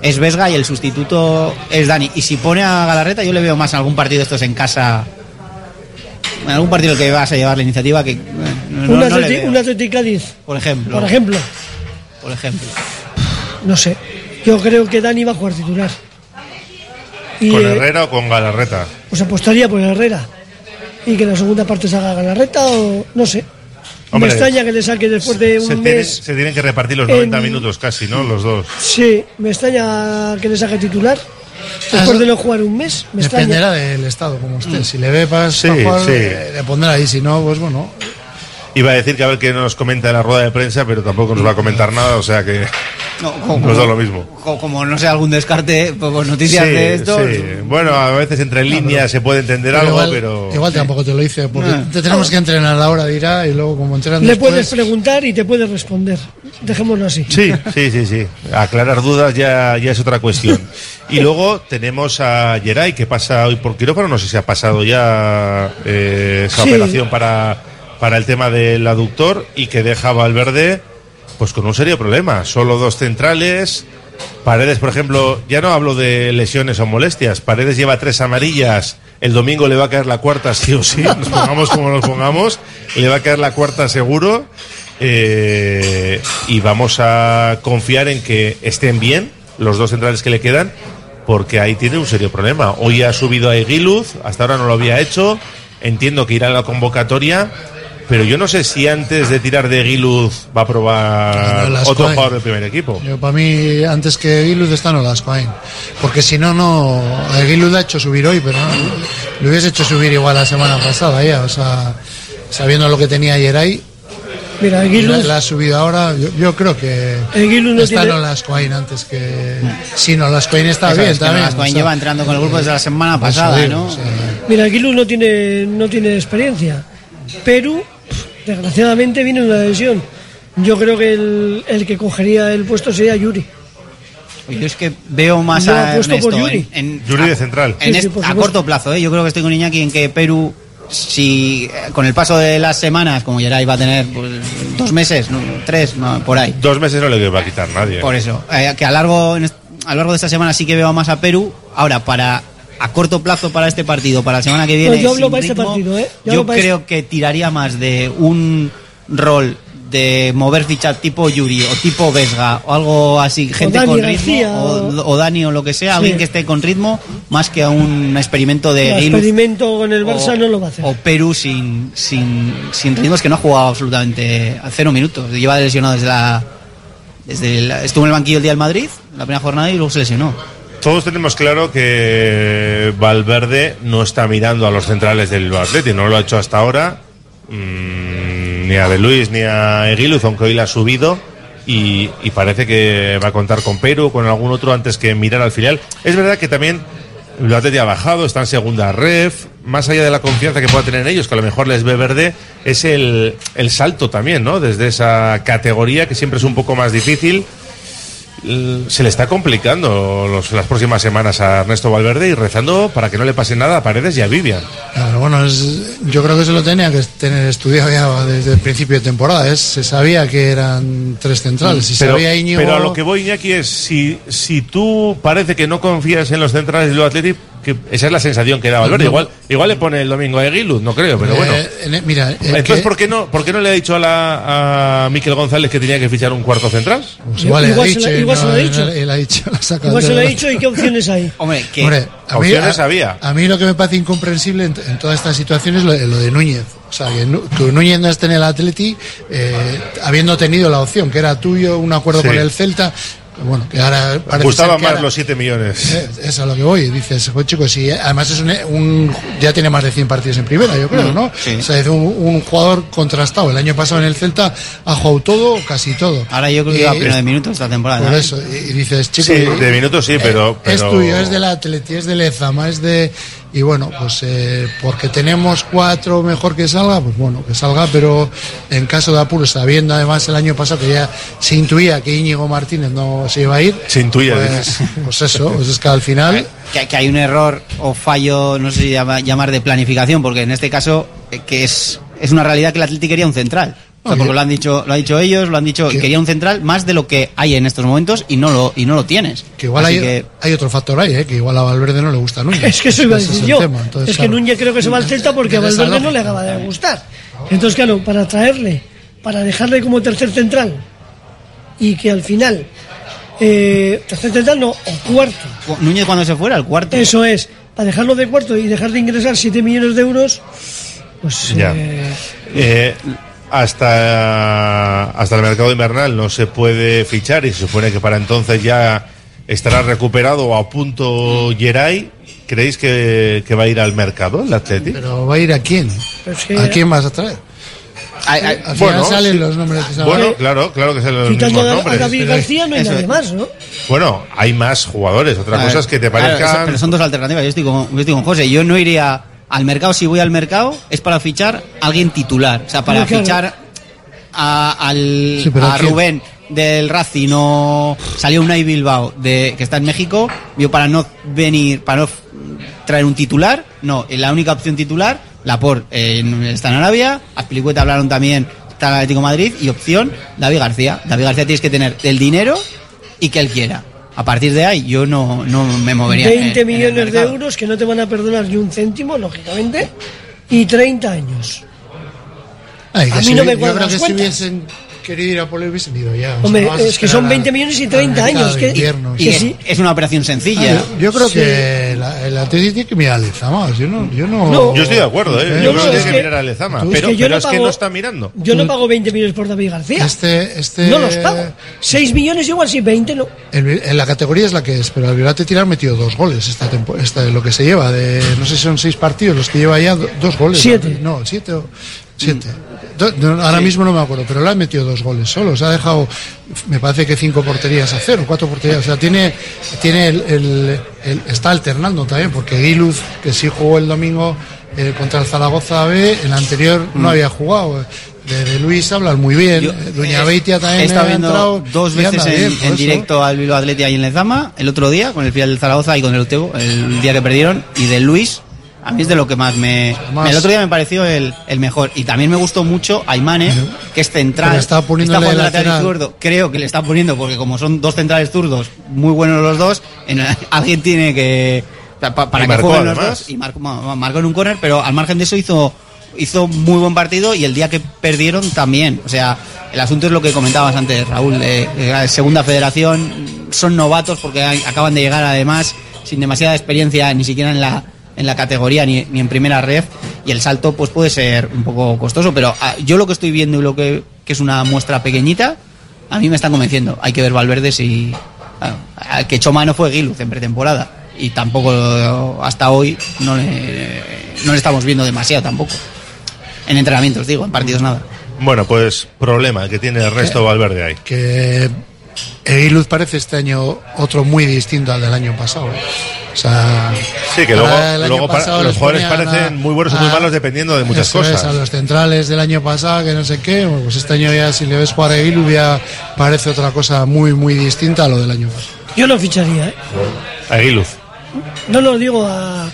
es Vesga y el sustituto es Dani. Y si pone a Galarreta, yo le veo más en algún partido de estos en casa. En algún partido que vas a llevar la iniciativa que eh, no, un, no Cádiz, por ejemplo. por ejemplo. Por ejemplo. No sé. Yo creo que Dani va a jugar titular. Y, ¿Con eh, Herrera o con Galarreta? pues apostaría por Herrera. Y que en la segunda parte se haga Galarreta o no sé. Hombre, me extraña que le saque después de Se un tienen, mes. se tienen que repartir los en- 90 minutos casi, ¿no? Los dos. Sí, me extraña que le saque titular. Después de no jugar un mes, me Dependerá extraña. del estado como esté. Si le ve para Sí, jugar, sí. eh, le pondrá ahí. Si no, pues bueno. Iba a decir que a ver qué nos comenta en la rueda de prensa, pero tampoco nos va a comentar nada, o sea que No, como, nos da lo mismo. co- como no sé, algún descarte, pues, noticias Sí, de esto. sí. Bueno, a veces entre líneas se puede entender algo, igual, pero... igual tampoco te lo dice, porque Ah. te tenemos que entrenar ahora, dirá, y luego como entrenan Le después, puedes preguntar y te puedes responder. Dejémoslo así. Sí, sí, sí, sí. Aclarar dudas ya, ya es otra cuestión. Y luego tenemos a Geray, que pasa hoy por quirófano. No sé si ha pasado ya eh, esa Sí. operación para, para el tema del aductor y que deja Valverde pues con un serio problema. Solo dos centrales. Paredes, por ejemplo, ya no hablo de lesiones o molestias. Paredes lleva tres amarillas. El domingo le va a caer la cuarta, sí o sí. Nos pongamos como nos pongamos. Le va a caer la cuarta seguro. Eh, y vamos a confiar en que estén bien los dos centrales que le quedan, porque ahí tiene un serio problema. Hoy ha subido a Eguiluz, hasta ahora no lo había hecho. Entiendo que irá a la convocatoria, pero yo no sé si antes de tirar de Giluz va a probar No, otro jugador del primer equipo. Yo, para mí, antes que Giluz está Nolascoain. Porque si no, no. A Giluz le ha hecho subir hoy, pero no, le hubiese hecho subir igual la semana pasada ya. O sea, sabiendo lo que tenía ayer ahí. Mira, la, Giluz- la ha subido ahora. Yo, yo creo que Giluz no está tiene- Nolascoain antes que. Sí, Nolascoain está Eso bien es que también. Nolascoain o sea, lleva entrando con el grupo desde la semana pasada, ¿no? o sea, Mira, Aguiluz no tiene, no tiene experiencia. Perú, desgraciadamente, viene una lesión. Yo creo que el, el que cogería el puesto sería Yuri. Yo es que veo más Yo a apuesto por Ernesto Yuri. en, en- Yuri de central. en Sí, sí, a corto plazo, ¿eh? yo creo que estoy con Iñaki en que Perú, si eh, con el paso de las semanas, como Geray va a tener pues, dos meses, no, tres, no, por ahí. Dos meses no le va a quitar nadie. Por eso, eh, que a largo, en est- a lo largo de esta semana sí que veo más a Perú. Ahora, para a corto plazo para este partido, para la semana que viene, No, yo hablo este ritmo, partido, ¿eh? Yo creo que tiraría más de un rol de mover ficha tipo Yuri o tipo Vesga o algo así, gente Dani con ritmo o, o Dani o lo que sea, Sí. alguien que esté con ritmo, más que a un experimento de El experimento con el Barça o- no lo va a hacer. o Perú sin, sin, sin ritmos que no ha jugado absolutamente a cero minutos. Lleva lesionado desde la. Desde la- estuvo en el banquillo el día del Madrid, la primera jornada, y luego se lesionó. Todos tenemos claro que Valverde no está mirando a los centrales del Atleti, no lo ha hecho hasta ahora, mm, ni a De Luis ni a Eguiluz, aunque hoy la ha subido. Y, parece que va a contar con Perú, con algún otro antes que mirar al filial. Es verdad que también el Atleti ha bajado, está en segunda ref. Más allá de la confianza que pueda tener en ellos, que a lo mejor les ve verde, es el, el salto también, ¿no? Desde esa categoría que siempre es un poco más difícil se le está complicando los- las próximas semanas a Ernesto Valverde y rezando para que no le pase nada a Paredes y a Vivian. Claro, bueno, es- yo creo que se lo tenía que tener estudiado ya desde el principio de temporada. Es, se sabía que eran tres centrales. Si pero, sabía Íñigo, pero a lo que voy, Iñaki, es si, si tú parece que no confías en los centrales del Athletic, que esa es la sensación que da Valverde. No. Igual, igual le pone el domingo a Eguiluz, no creo, pero Eh, bueno. en- mira, Entonces, que- ¿por, qué no, ¿por qué no le ha dicho a, la, a Miquel González que tenía que fichar un cuarto central? pues igual, le ha se dicho, igual se lo ha dicho. él- él ha dicho, [LAUGHS] la ha sacado Igual de se lo he la- dicho y qué opciones hay. [LAUGHS] Hombre, que. Hombre, a mí, Opciones a, había. a mí lo que me parece incomprensible en, en toda esta situación es lo, de- lo de Núñez. O sea, que, que Núñez no esté en el Atleti, eh, habiendo tenido la opción, que era tuyo, un acuerdo Sí. con el Celta. Bueno, que ahora parece que más ahora- los 7 millones. Eh, Es a lo que voy, dices, pues chicos, sí, además es un, un- ya tiene más de 100 partidos en primera, yo creo, Mm, ¿no? sí. O sea, es un, un jugador contrastado. El año pasado en el Celta ha jugado todo, casi todo. Ahora yo creo que va pleno de minutos esta temporada. Por ¿eh? eso, y, y dices, chicos. Sí, de minutos sí, pero- eh, Es pero- tuyo, es del Atleti, es del Ezama, es de. Y bueno, pues eh, porque tenemos cuatro, mejor que salga, pues bueno, que salga, pero en caso de apuro, sabiendo además el año pasado que ya se intuía que Íñigo Martínez no se iba a ir. Se intuía, Pues, [LAUGHS] pues eso, pues es que al final. que, que hay un error o fallo, no sé si llama- llamar de planificación, porque en este caso eh, que es, es una realidad que el Atlético quería un central. O sea, porque lo han dicho, lo han dicho ellos, lo han dicho, quería un central más de lo que hay en estos momentos y no lo y no lo tienes. Que igual hay, que- hay otro factor ahí, ¿eh? que igual a Valverde no le gusta Núñez. Es que eso iba a decir yo. tema, entonces, es que. Núñez creo que se va al Celta porque a Valverde no le acaba de gustar. Entonces, claro, para traerle, para dejarle como tercer central y que al final, eh, tercer central no, o cuarto. Núñez cuando se fuera, el cuarto. Eso es, para dejarlo de cuarto y dejar de ingresar 7 millones de euros, pues Ya. eh, Eh, hasta, hasta el mercado invernal no se puede fichar y se supone que para entonces ya estará recuperado o a punto Geray. ¿Creéis que, que va a ir al mercado el Atleti? Pero va a ir a quién? ¿A quién vas a traer? Ay, ay, Al final bueno, salen sí. los nombres que se Bueno, claro, claro que son los mismos a, a nombres. David pero- García no hay nadie más, ¿no? Bueno, hay más jugadores. Otra A cosa ver, es que te claro, parezcan... eso- pero son dos alternativas. Yo estoy, con, yo estoy con José. Yo no iría al mercado. Si voy al mercado, es para fichar a alguien titular. O sea, para claro. fichar a, al. Rubén del Racing o salió Unai Bilbao de, que está en México. Yo para no venir, para no traer un titular, no. La única opción titular, Laport eh, está en Arabia. Azpilicueta hablaron también, está en Atlético de Madrid. Y opción, David García. David García tienes que tener el dinero y que él quiera. A partir de ahí, yo no, no me movería. en- 20 en el millones de euros que no te van a perdonar ni un céntimo, lógicamente, y 30 años. Ay, A mí si- no me yo creo que si hubiesen querido ir a Polo hubiesen ido ya. O sea, Hombre, no a es que son a- 20 millones y a la 30 mercado años. Que, invierno. Y que es, sí. es una operación sencilla. Ah, yo, yo creo Sí. que la- el Atlético tiene que mirar al Lezama. Yo no, yo no. No. Yo estoy de acuerdo, ¿eh? Eh, Yo creo que tiene que que- mirar a Lezama. Pero, es que yo pero no es que pago- no está mirando. Yo no pago 20 millones por David García. Este, este, No los pago. 6 millones igual sí, 20 no. el- en la categoría es la que es, pero el Vilate Tirar ha metido dos goles esta tempo- esta, lo que se lleva de no sé si son seis partidos los que lleva ya do- dos goles. Siete. No, siete o siete. Do- no, ahora mismo no me acuerdo, pero le ha metido dos goles solos. Ha dejado, me parece que cinco porterías a cero, cuatro porterías. O sea, tiene, tiene el, el- el- está alternando también, porque Guiluz, que sí jugó el domingo eh, contra el Zaragoza B, el anterior no había jugado. De, de Luis hablan muy bien. Yo, Doña eh, Beitia también He estado viendo entrado dos veces en, bien, directo al Bilbao Atleti ahí en Lezama, el otro día con el final del Zaragoza y con el Utebo, el día que perdieron, y de Luis, a mí es de lo que más me... Además- el otro día me pareció el, el mejor. Y también me gustó mucho Aymane, que es central. Está jugando lateral lateral. izquierdo. Creo que le está poniendo, porque como son dos centrales zurdos, muy buenos los dos, en- [LAUGHS] alguien tiene que... pa- pa- para Y que marcó, jueguen los además. dos y marcó, ma- marcó en un córner, pero al margen de eso hizo hizo muy buen partido y el día que perdieron también. O sea, el asunto es lo que comentabas antes, Raúl. eh, segunda federación, son novatos porque acaban de llegar además sin demasiada experiencia ni siquiera en la en la categoría ni, ni en primera ref y el salto pues puede ser un poco costoso pero ah, yo lo que estoy viendo y lo que, que es una muestra pequeñita a mí me están convenciendo. Hay que ver Valverde si ah, al que echó mano fue Giluz en pretemporada y tampoco eh, hasta hoy no le, no le estamos viendo demasiado tampoco. En entrenamientos digo en partidos nada. Bueno, pues problema que tiene el resto Valverde ahí. que Eguiluz parece este año otro muy distinto al del año pasado. O sea, Sí, que luego, los jugadores parecen a- muy buenos o muy a- malos dependiendo de muchas es, cosas. a los centrales del año pasado, que no sé qué, bueno, pues este año ya si le ves jugar a Eguiluz ya parece otra cosa muy, muy distinta a lo del año pasado. Yo no ficharía, ¿eh? Aguiluz. No lo digo a-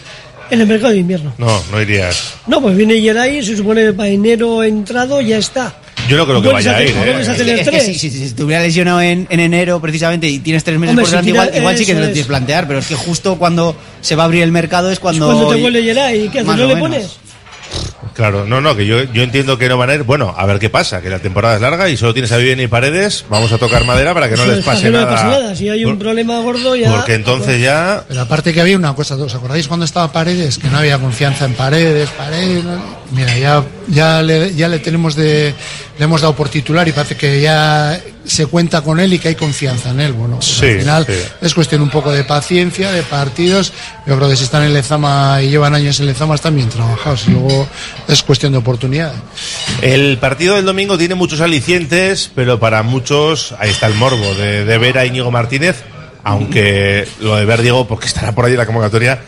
en el mercado de invierno. No, no irías. No, pues viene Geray, se supone que para enero entrado ya está. Yo no creo que vaya a ir. ¿eh? Es que- tener es que tres. si, si, si estuviera lesionado en, en enero precisamente y tienes tres meses Hombre, por si delante, quiera- igual, igual sí que te lo es. tienes que plantear, pero es que justo cuando se va a abrir el mercado es cuando... Cuando te vuelve Geray, ¿qué haces? ¿No le menos. pones? Claro, no, no, que yo, yo entiendo que no van a ir. Bueno, a ver qué pasa, que la temporada es larga y solo tienes a Vivian y Paredes. Vamos a tocar madera para que no les pase que no le nada. pase nada. Si hay un problema gordo ya... Porque entonces ya. Pero aparte que había una cosa, ¿os acordáis cuando estaba Paredes? Que no había confianza en Paredes, Paredes. no? Mira, ya, ya, le, ya le tenemos de, le hemos dado por titular y parece que ya se cuenta con él y que hay confianza en él. Bueno, pues Sí, al final sí. es cuestión un poco de paciencia, de partidos. Yo creo que si están en Lezama y llevan años en Lezama están bien trabajados. Y luego es cuestión de oportunidad. El partido del domingo tiene muchos alicientes, pero para muchos ahí está el morbo de, de ver a Íñigo Martínez, aunque lo de ver Diego, porque estará por ahí en la convocatoria,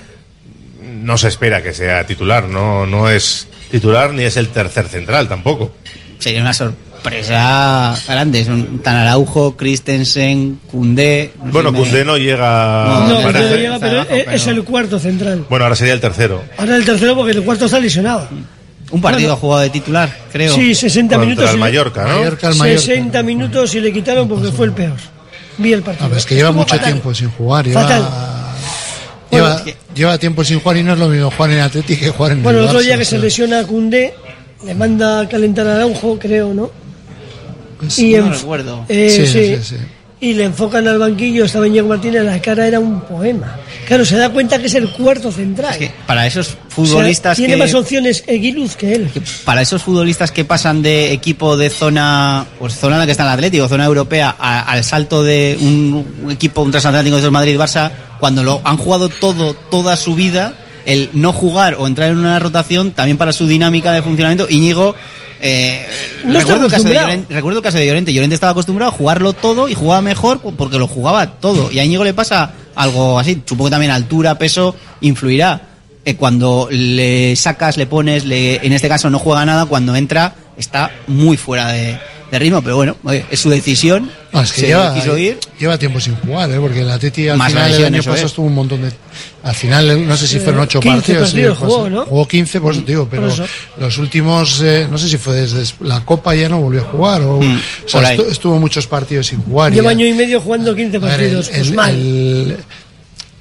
no se espera que sea titular, no, no es titular ni es el tercer central tampoco. Sería una sorpresa grande. Son tan Araujo, Christensen, Cundé... no Bueno, me- Cundé no llega, No, parece. no llega, pero es, es el cuarto central. Bueno, ahora sería el tercero. Ahora el tercero porque el cuarto está lesionado. Un partido Bueno. ha jugado de titular, creo. Sí, 60 Contra minutos. y- Mallorca, ¿no? Mallorca, Mallorca. 60 minutos y le quitaron porque fue el peor. Vi el partido. No, pero es que lleva mucho fatal. tiempo sin jugar. Lleva, Fatal. lleva, Bueno, lleva tiempo sin jugar y no es lo mismo jugar en Atlético que jugar en Bueno, el otro día que se lesiona a Cundé, le manda a calentar a Araujo, creo, ¿no? Pues Y no en- recuerdo. Eh, Sí, sí. sí, sí. Y le enfocan al banquillo, estaba Íñigo Martínez, la cara era un poema. Claro, se da cuenta que es el cuarto central. Es que para esos O sea, futbolistas tiene que... más opciones Eguiluz que él. para esos futbolistas que pasan de equipo de zona, pues zona en la que está el Atlético, zona europea, a- al salto de un, un equipo, un transatlántico de Madrid-Barça, cuando lo han jugado todo, toda su vida, el no jugar o entrar en una rotación, también para su dinámica de funcionamiento, Íñigo, eh, No está recuerdo, el caso de acostumbrado. Llorente, recuerdo el caso de Llorente, Llorente estaba acostumbrado a jugarlo todo y jugaba mejor porque lo jugaba todo, y a Íñigo le pasa algo así, supongo que también altura, peso, influirá. Eh, cuando le sacas, le pones, le, en este caso no juega nada, cuando entra está muy fuera de, de ritmo, pero bueno, oye, es su decisión. No, es que se lleva, quiso ir. lleva tiempo sin jugar, ¿eh? porque el Atleti al Más final el lesiones, año pasado es. estuvo un montón de... Al final, no sé si fueron Eh, 8 15 partidos. sí, partidos pues, jugó, ¿no? Jugó 15, por eso digo, pero los últimos, eh, no sé si fue desde la Copa ya no volvió a jugar, o, Mm, o sea, estuvo muchos partidos sin jugar. y Lleva ya- año y medio jugando 15 a ver, partidos. el- pues el- mal. el-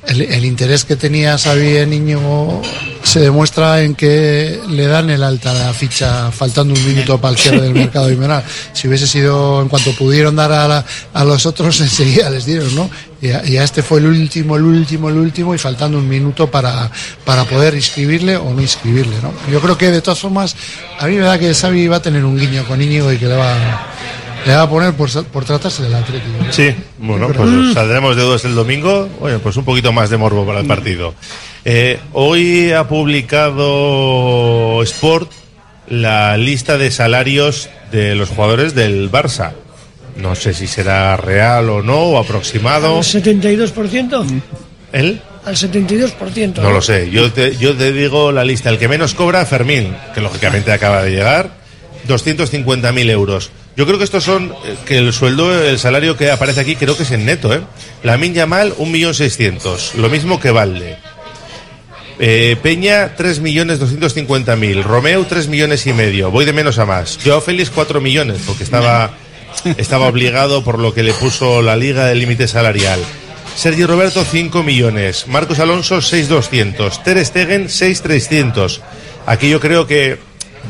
el, el interés que tenía Xavi en Íñigo se demuestra en que le dan el alta a la ficha faltando un minuto para el cierre del mercado invernal. Si hubiese sido en cuanto pudieron dar a, la- a los otros [LAUGHS] enseguida les dieron, ¿no? Y a, y a este fue el último, el último, el último y faltando un minuto para, para poder inscribirle o no inscribirle, ¿no? Yo creo que de todas formas a mí me da que Xavi va a tener un guiño con Íñigo y que le va, le va a poner por, por tratarse del Atlético. Sí, bueno, pues saldremos de dudas el domingo. Bueno, pues un poquito más de morbo para el partido. Eh, hoy ha publicado Sport la lista de salarios de los jugadores del Barça. No sé si será real o no, o aproximado. Al 72%. ¿Él? Al 72%. No lo sé. Yo te, yo te digo la lista. El que menos cobra, Fermín, que lógicamente acaba de llegar, 250.000 euros. Yo creo que estos son, eh, que el sueldo, el salario que aparece aquí, creo que es en neto, ¿eh? Lamin Yamal, 1.600.000. Lo mismo que Valde. Eh, Peña, 3.250.000. Romeo, 3 millones y medio. Voy de menos a más. Joao Félix, 4 millones, porque estaba, [LAUGHS] estaba obligado por lo que le puso la liga del límite salarial. Sergio Roberto, 5 millones. Marcos Alonso, 6.200. Ter Stegen, 6.300. Aquí yo creo que,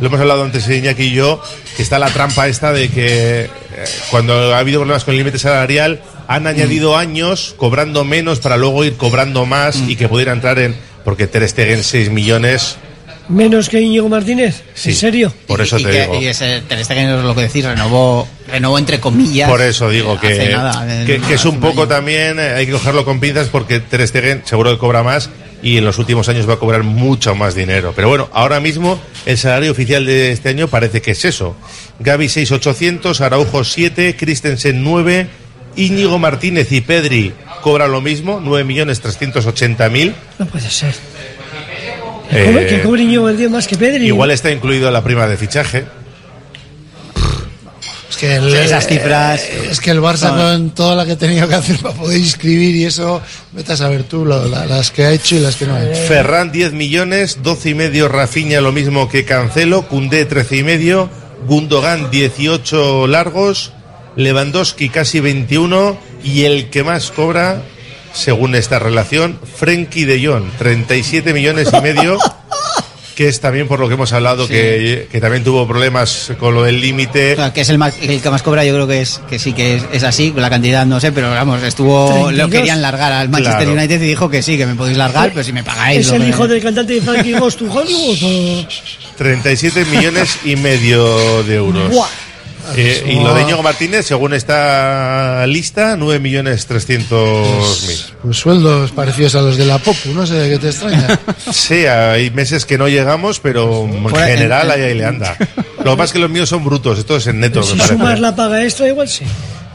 lo hemos hablado antes Iñaki y yo, que está la trampa esta de que eh, cuando ha habido problemas con el límite salarial, han añadido años cobrando menos para luego ir cobrando más y que pudiera entrar en... Porque Ter Stegen, 6 millones, Menos que Íñigo Martínez. Sí, ¿En serio? por eso y, te que, digo. y ese Ter Stegen es lo que decís, renovó, renovó entre comillas. Por eso digo hace que, nada, que, en- que es un poco también, eh, hay que cogerlo con pinzas porque Ter Stegen seguro que cobra más y en los últimos años va a cobrar mucho más dinero. Pero bueno, ahora mismo el salario oficial de este año parece que es eso. Gaby 6.800, Araujo 7, Christensen 9, Íñigo Martínez y Pedri cobran lo mismo, 9.380.000. No puede ser. Eh, que cobre Íñigo el día más que Pedri. igual está incluido la prima de fichaje. Es que el- Esas cifras- eh, Es que el Barça No. con toda la que ha tenido que hacer para poder inscribir y eso, vete a saber tú lo- la- las que ha hecho y las que no ha hecho. Ferran 10 millones, 12 y medio Rafinha lo mismo que Cancelo, Cundé 13 y medio, Gundogan 18 largos, Lewandowski casi 21 y el que más cobra, según esta relación, Frenkie de Jong 37 millones y medio, [LAUGHS] que es también por lo que hemos hablado que, que también tuvo problemas con lo del límite. O sea, que es el, más- el que más cobra, yo creo que es que sí que es, es así, la cantidad no sé, pero vamos, estuvo, 32. lo querían largar al Manchester Claro. United y dijo que sí, que me podéis largar, pero si me pagáis. ¿Es el que- hijo del cantante de Frankie Ghost to Hollywood? o- 37 millones y medio de euros. Buah. Eh, y lo de Íñigo Martínez, según esta lista, 9 millones 300 mil. Pues sueldos parecidos a los de la Popu, no sé de qué te extraña. [LAUGHS] Sí, hay meses que no llegamos, pero en Fuera- general en- ahí, ahí le anda. [LAUGHS] Lo que pasa es que los míos son brutos, esto es en neto, Si me parece. sumas la paga extra, igual sí.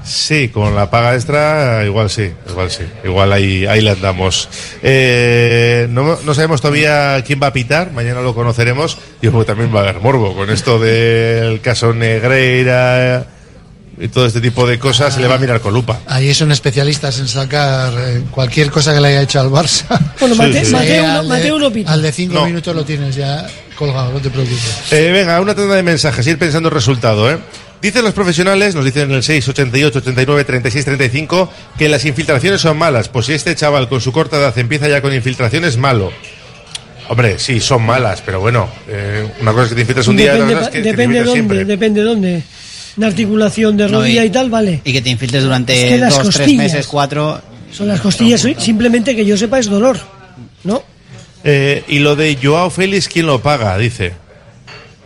Sí, con la paga extra, igual sí, igual sí, igual ahí, ahí le andamos. Eh, no, no sabemos todavía quién va a pitar, mañana lo conoceremos. Creo que también va a haber morbo con esto del caso Negreira y todo este tipo de cosas, se le va a mirar con lupa. Ahí son especialistas en sacar eh, cualquier cosa que le haya hecho al Barça. Bueno, Mate- Sí, Mateo, al de- Mateo pita. Al de cinco No. minutos lo tienes ya colgado, no te preocupes. Eh, venga, una tanda de mensajes, ir pensando el resultado, ¿eh? Dicen los profesionales, nos dicen en el 6, 88, 89, 36, 35, que las infiltraciones son malas. Pues si este chaval con su corta edad empieza ya con infiltraciones, malo. Hombre, sí, son malas, pero bueno, eh, una cosa es que te infiltras un día, otra depende cosa es que, que te depende infiltras dónde, siempre. depende dónde. Una articulación de No, rodilla y- y tal, vale. Y que te infiltres durante Es que las dos, tres meses, cuatro. Son las costillas, simplemente que yo sepa es dolor. ¿No? Eh, y lo de Joao Félix, ¿quién lo paga? Dice.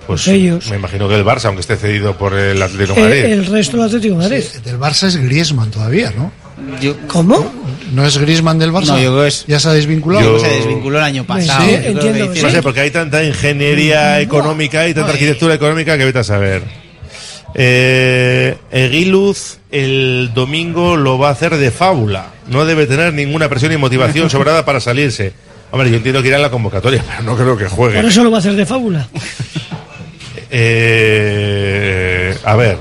Pues Ellos. me imagino que el Barça, aunque esté cedido por el Atlético de Madrid. Eh, el resto del Atlético de Madrid. Del Barça es Griezmann todavía, ¿no? ¿Cómo? ¿No es Griezmann del Barça? No, yo creo que es- ¿Ya se ha desvinculado? Yo- Se desvinculó el año pasado. Sí, entiendo que No sé, porque hay tanta ingeniería económica y tanta arquitectura económica que vete a saber. Eh, Eguiluz el domingo lo va a hacer de fábula. No debe tener ninguna presión y motivación sobrada para salirse. Hombre, yo entiendo que irá en la convocatoria, [LAUGHS] pero no creo que juegue. Por eso lo va a hacer de fábula. Eh, a ver.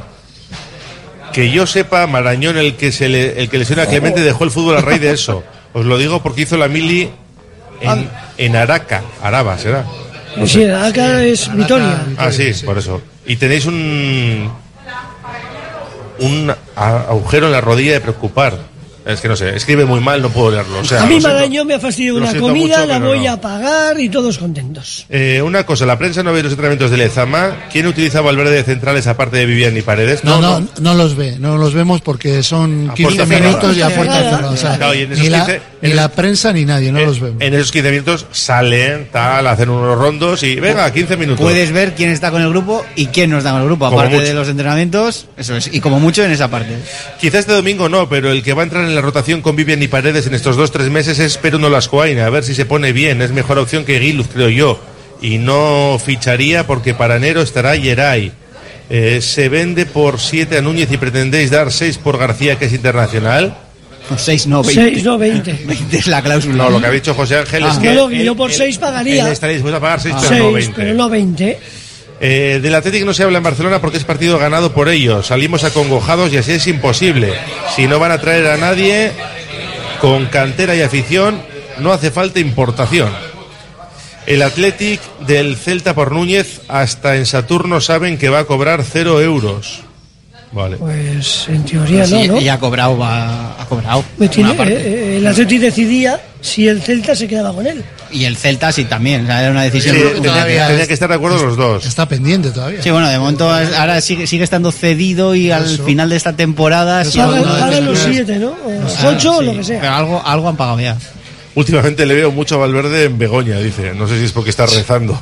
Que yo sepa, Marañón, el que se le, el que lesiona a Clemente, dejó el fútbol a raíz de eso. Os lo digo porque hizo la mili en, en Araca, Araba, será. No Sí, sé. acá es Vitoria. Ah, sí, por eso. Y tenéis un un agujero en la rodilla de preocupar. Es que no sé, escribe muy mal, no puedo leerlo. O sea, a mí. Marañón me ha fastidiado una comida, mucho, la voy no. a pagar y todos contentos. Eh, una cosa, la prensa no ve los entrenamientos de Lezama. ¿Quién utiliza Valverde de centrales aparte de Vivian y Paredes? No, no, no, los ve, no los vemos porque son A 15 puerta cerrada. minutos y a puerta Cerrada. cerrada. O sea, Claro, y en esos ni, la, 15 ni en la el- prensa ni nadie, no los vemos. En esos 15 minutos salen, tal, hacen unos rondos y venga, 15 minutos. Puedes ver quién está con el grupo y quién no está con el grupo, aparte de los entrenamientos, eso es, y como mucho en esa parte. Quizás este domingo no, pero el que va a entrar en la rotación con Vivian y Paredes en estos dos tres meses es Peruno Lascoaina, a ver si se pone bien. Es mejor opción que Guiluz, creo yo. Y no ficharía porque para enero estará Yeray. Eh, se vende por 7 a Núñez y pretendéis dar 6 por García, que es internacional. 6 no, 20. 6, no 20. 20 [LAUGHS] es la cláusula. No, lo que ha dicho José Ángel es Ah. que. No, no, yo por él- 6 pagaría. él estaría dispuesto a pagar 6, pero 6, no 20. pero no 20. Eh, del Atlético no se habla en Barcelona porque es partido ganado por ellos. Salimos acongojados y así es imposible. Si no van a traer a nadie con cantera y afición, no hace falta importación. El Athletic del Celta por Núñez hasta en Saturno saben que va a cobrar cero euros. Vale. Pues en teoría no, Sí, ¿no? Y ha cobrado, va, ha cobrado. Tiene- parte. eh, el Atleti decidía si el Celta se quedaba con él. Y el Celta sí también, o sea, era una Sí, decisión. tenía, que- tenía que estar de acuerdo los dos. Está pendiente todavía. Sí, bueno, de momento ahora sigue, sigue estando cedido y al Eso. final de esta temporada... sí, Pagan, los 7, ¿no? O los 8 o lo que sea. Pero algo, algo han pagado ya. Últimamente le veo mucho a Valverde en Begoña, dice. No sé si es porque está rezando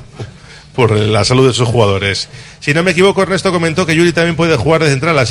por la salud de sus jugadores. Si no me equivoco, Ernesto comentó que Yuri también puede jugar de central. así